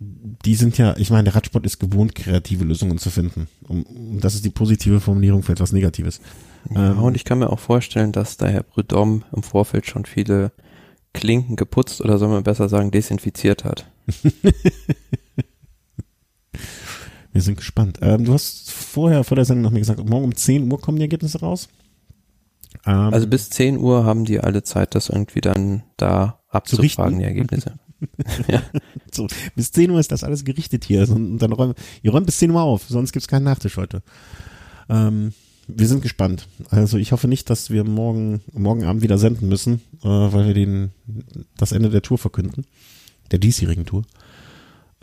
die sind ja, ich meine, der Radsport ist gewohnt, kreative Lösungen zu finden. Und das ist die positive Formulierung für etwas Negatives. Ja, ähm, und ich kann mir auch vorstellen, dass der Herr Prudhomme im Vorfeld schon viele Klinken geputzt oder soll man besser sagen, desinfiziert hat. Wir sind gespannt. Ähm, du hast vorher, vor der Sendung noch mir gesagt, morgen um 10 Uhr kommen die Ergebnisse raus. Ähm, also bis 10 Uhr haben die alle Zeit, das irgendwie dann da abzufragen, die Ergebnisse. ja. So, bis 10 Uhr ist das alles gerichtet hier. Und dann räumen, ihr räumt bis 10 Uhr auf, sonst gibt's keinen Nachtisch heute. Ähm, wir sind gespannt. Also ich hoffe nicht, dass wir morgen, morgen Abend wieder senden müssen, äh, weil wir den, das Ende der Tour verkünden. Der diesjährigen Tour.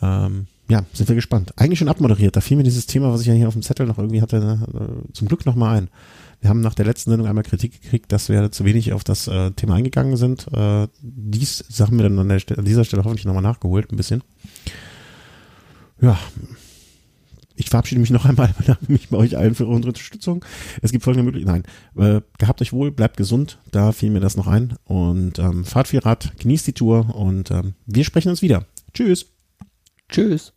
Ähm, ja, sind wir gespannt. Eigentlich schon abmoderiert. Da fiel mir dieses Thema, was ich ja hier auf dem Zettel noch irgendwie hatte, äh, zum Glück nochmal ein. Wir haben nach der letzten Sendung einmal Kritik gekriegt, dass wir zu wenig auf das äh, Thema eingegangen sind. Äh, dies haben wir dann an, an dieser Stelle hoffentlich nochmal nachgeholt, ein bisschen. Ja, ich verabschiede mich noch einmal, bedanke mich bei euch allen für eure Unterstützung. Es gibt folgende Möglichkeiten. Nein, äh, gehabt euch wohl, bleibt gesund, da fiel mir das noch ein. Und ähm, fahrt viel Rad, genießt die Tour und ähm, wir sprechen uns wieder. Tschüss. Tschüss.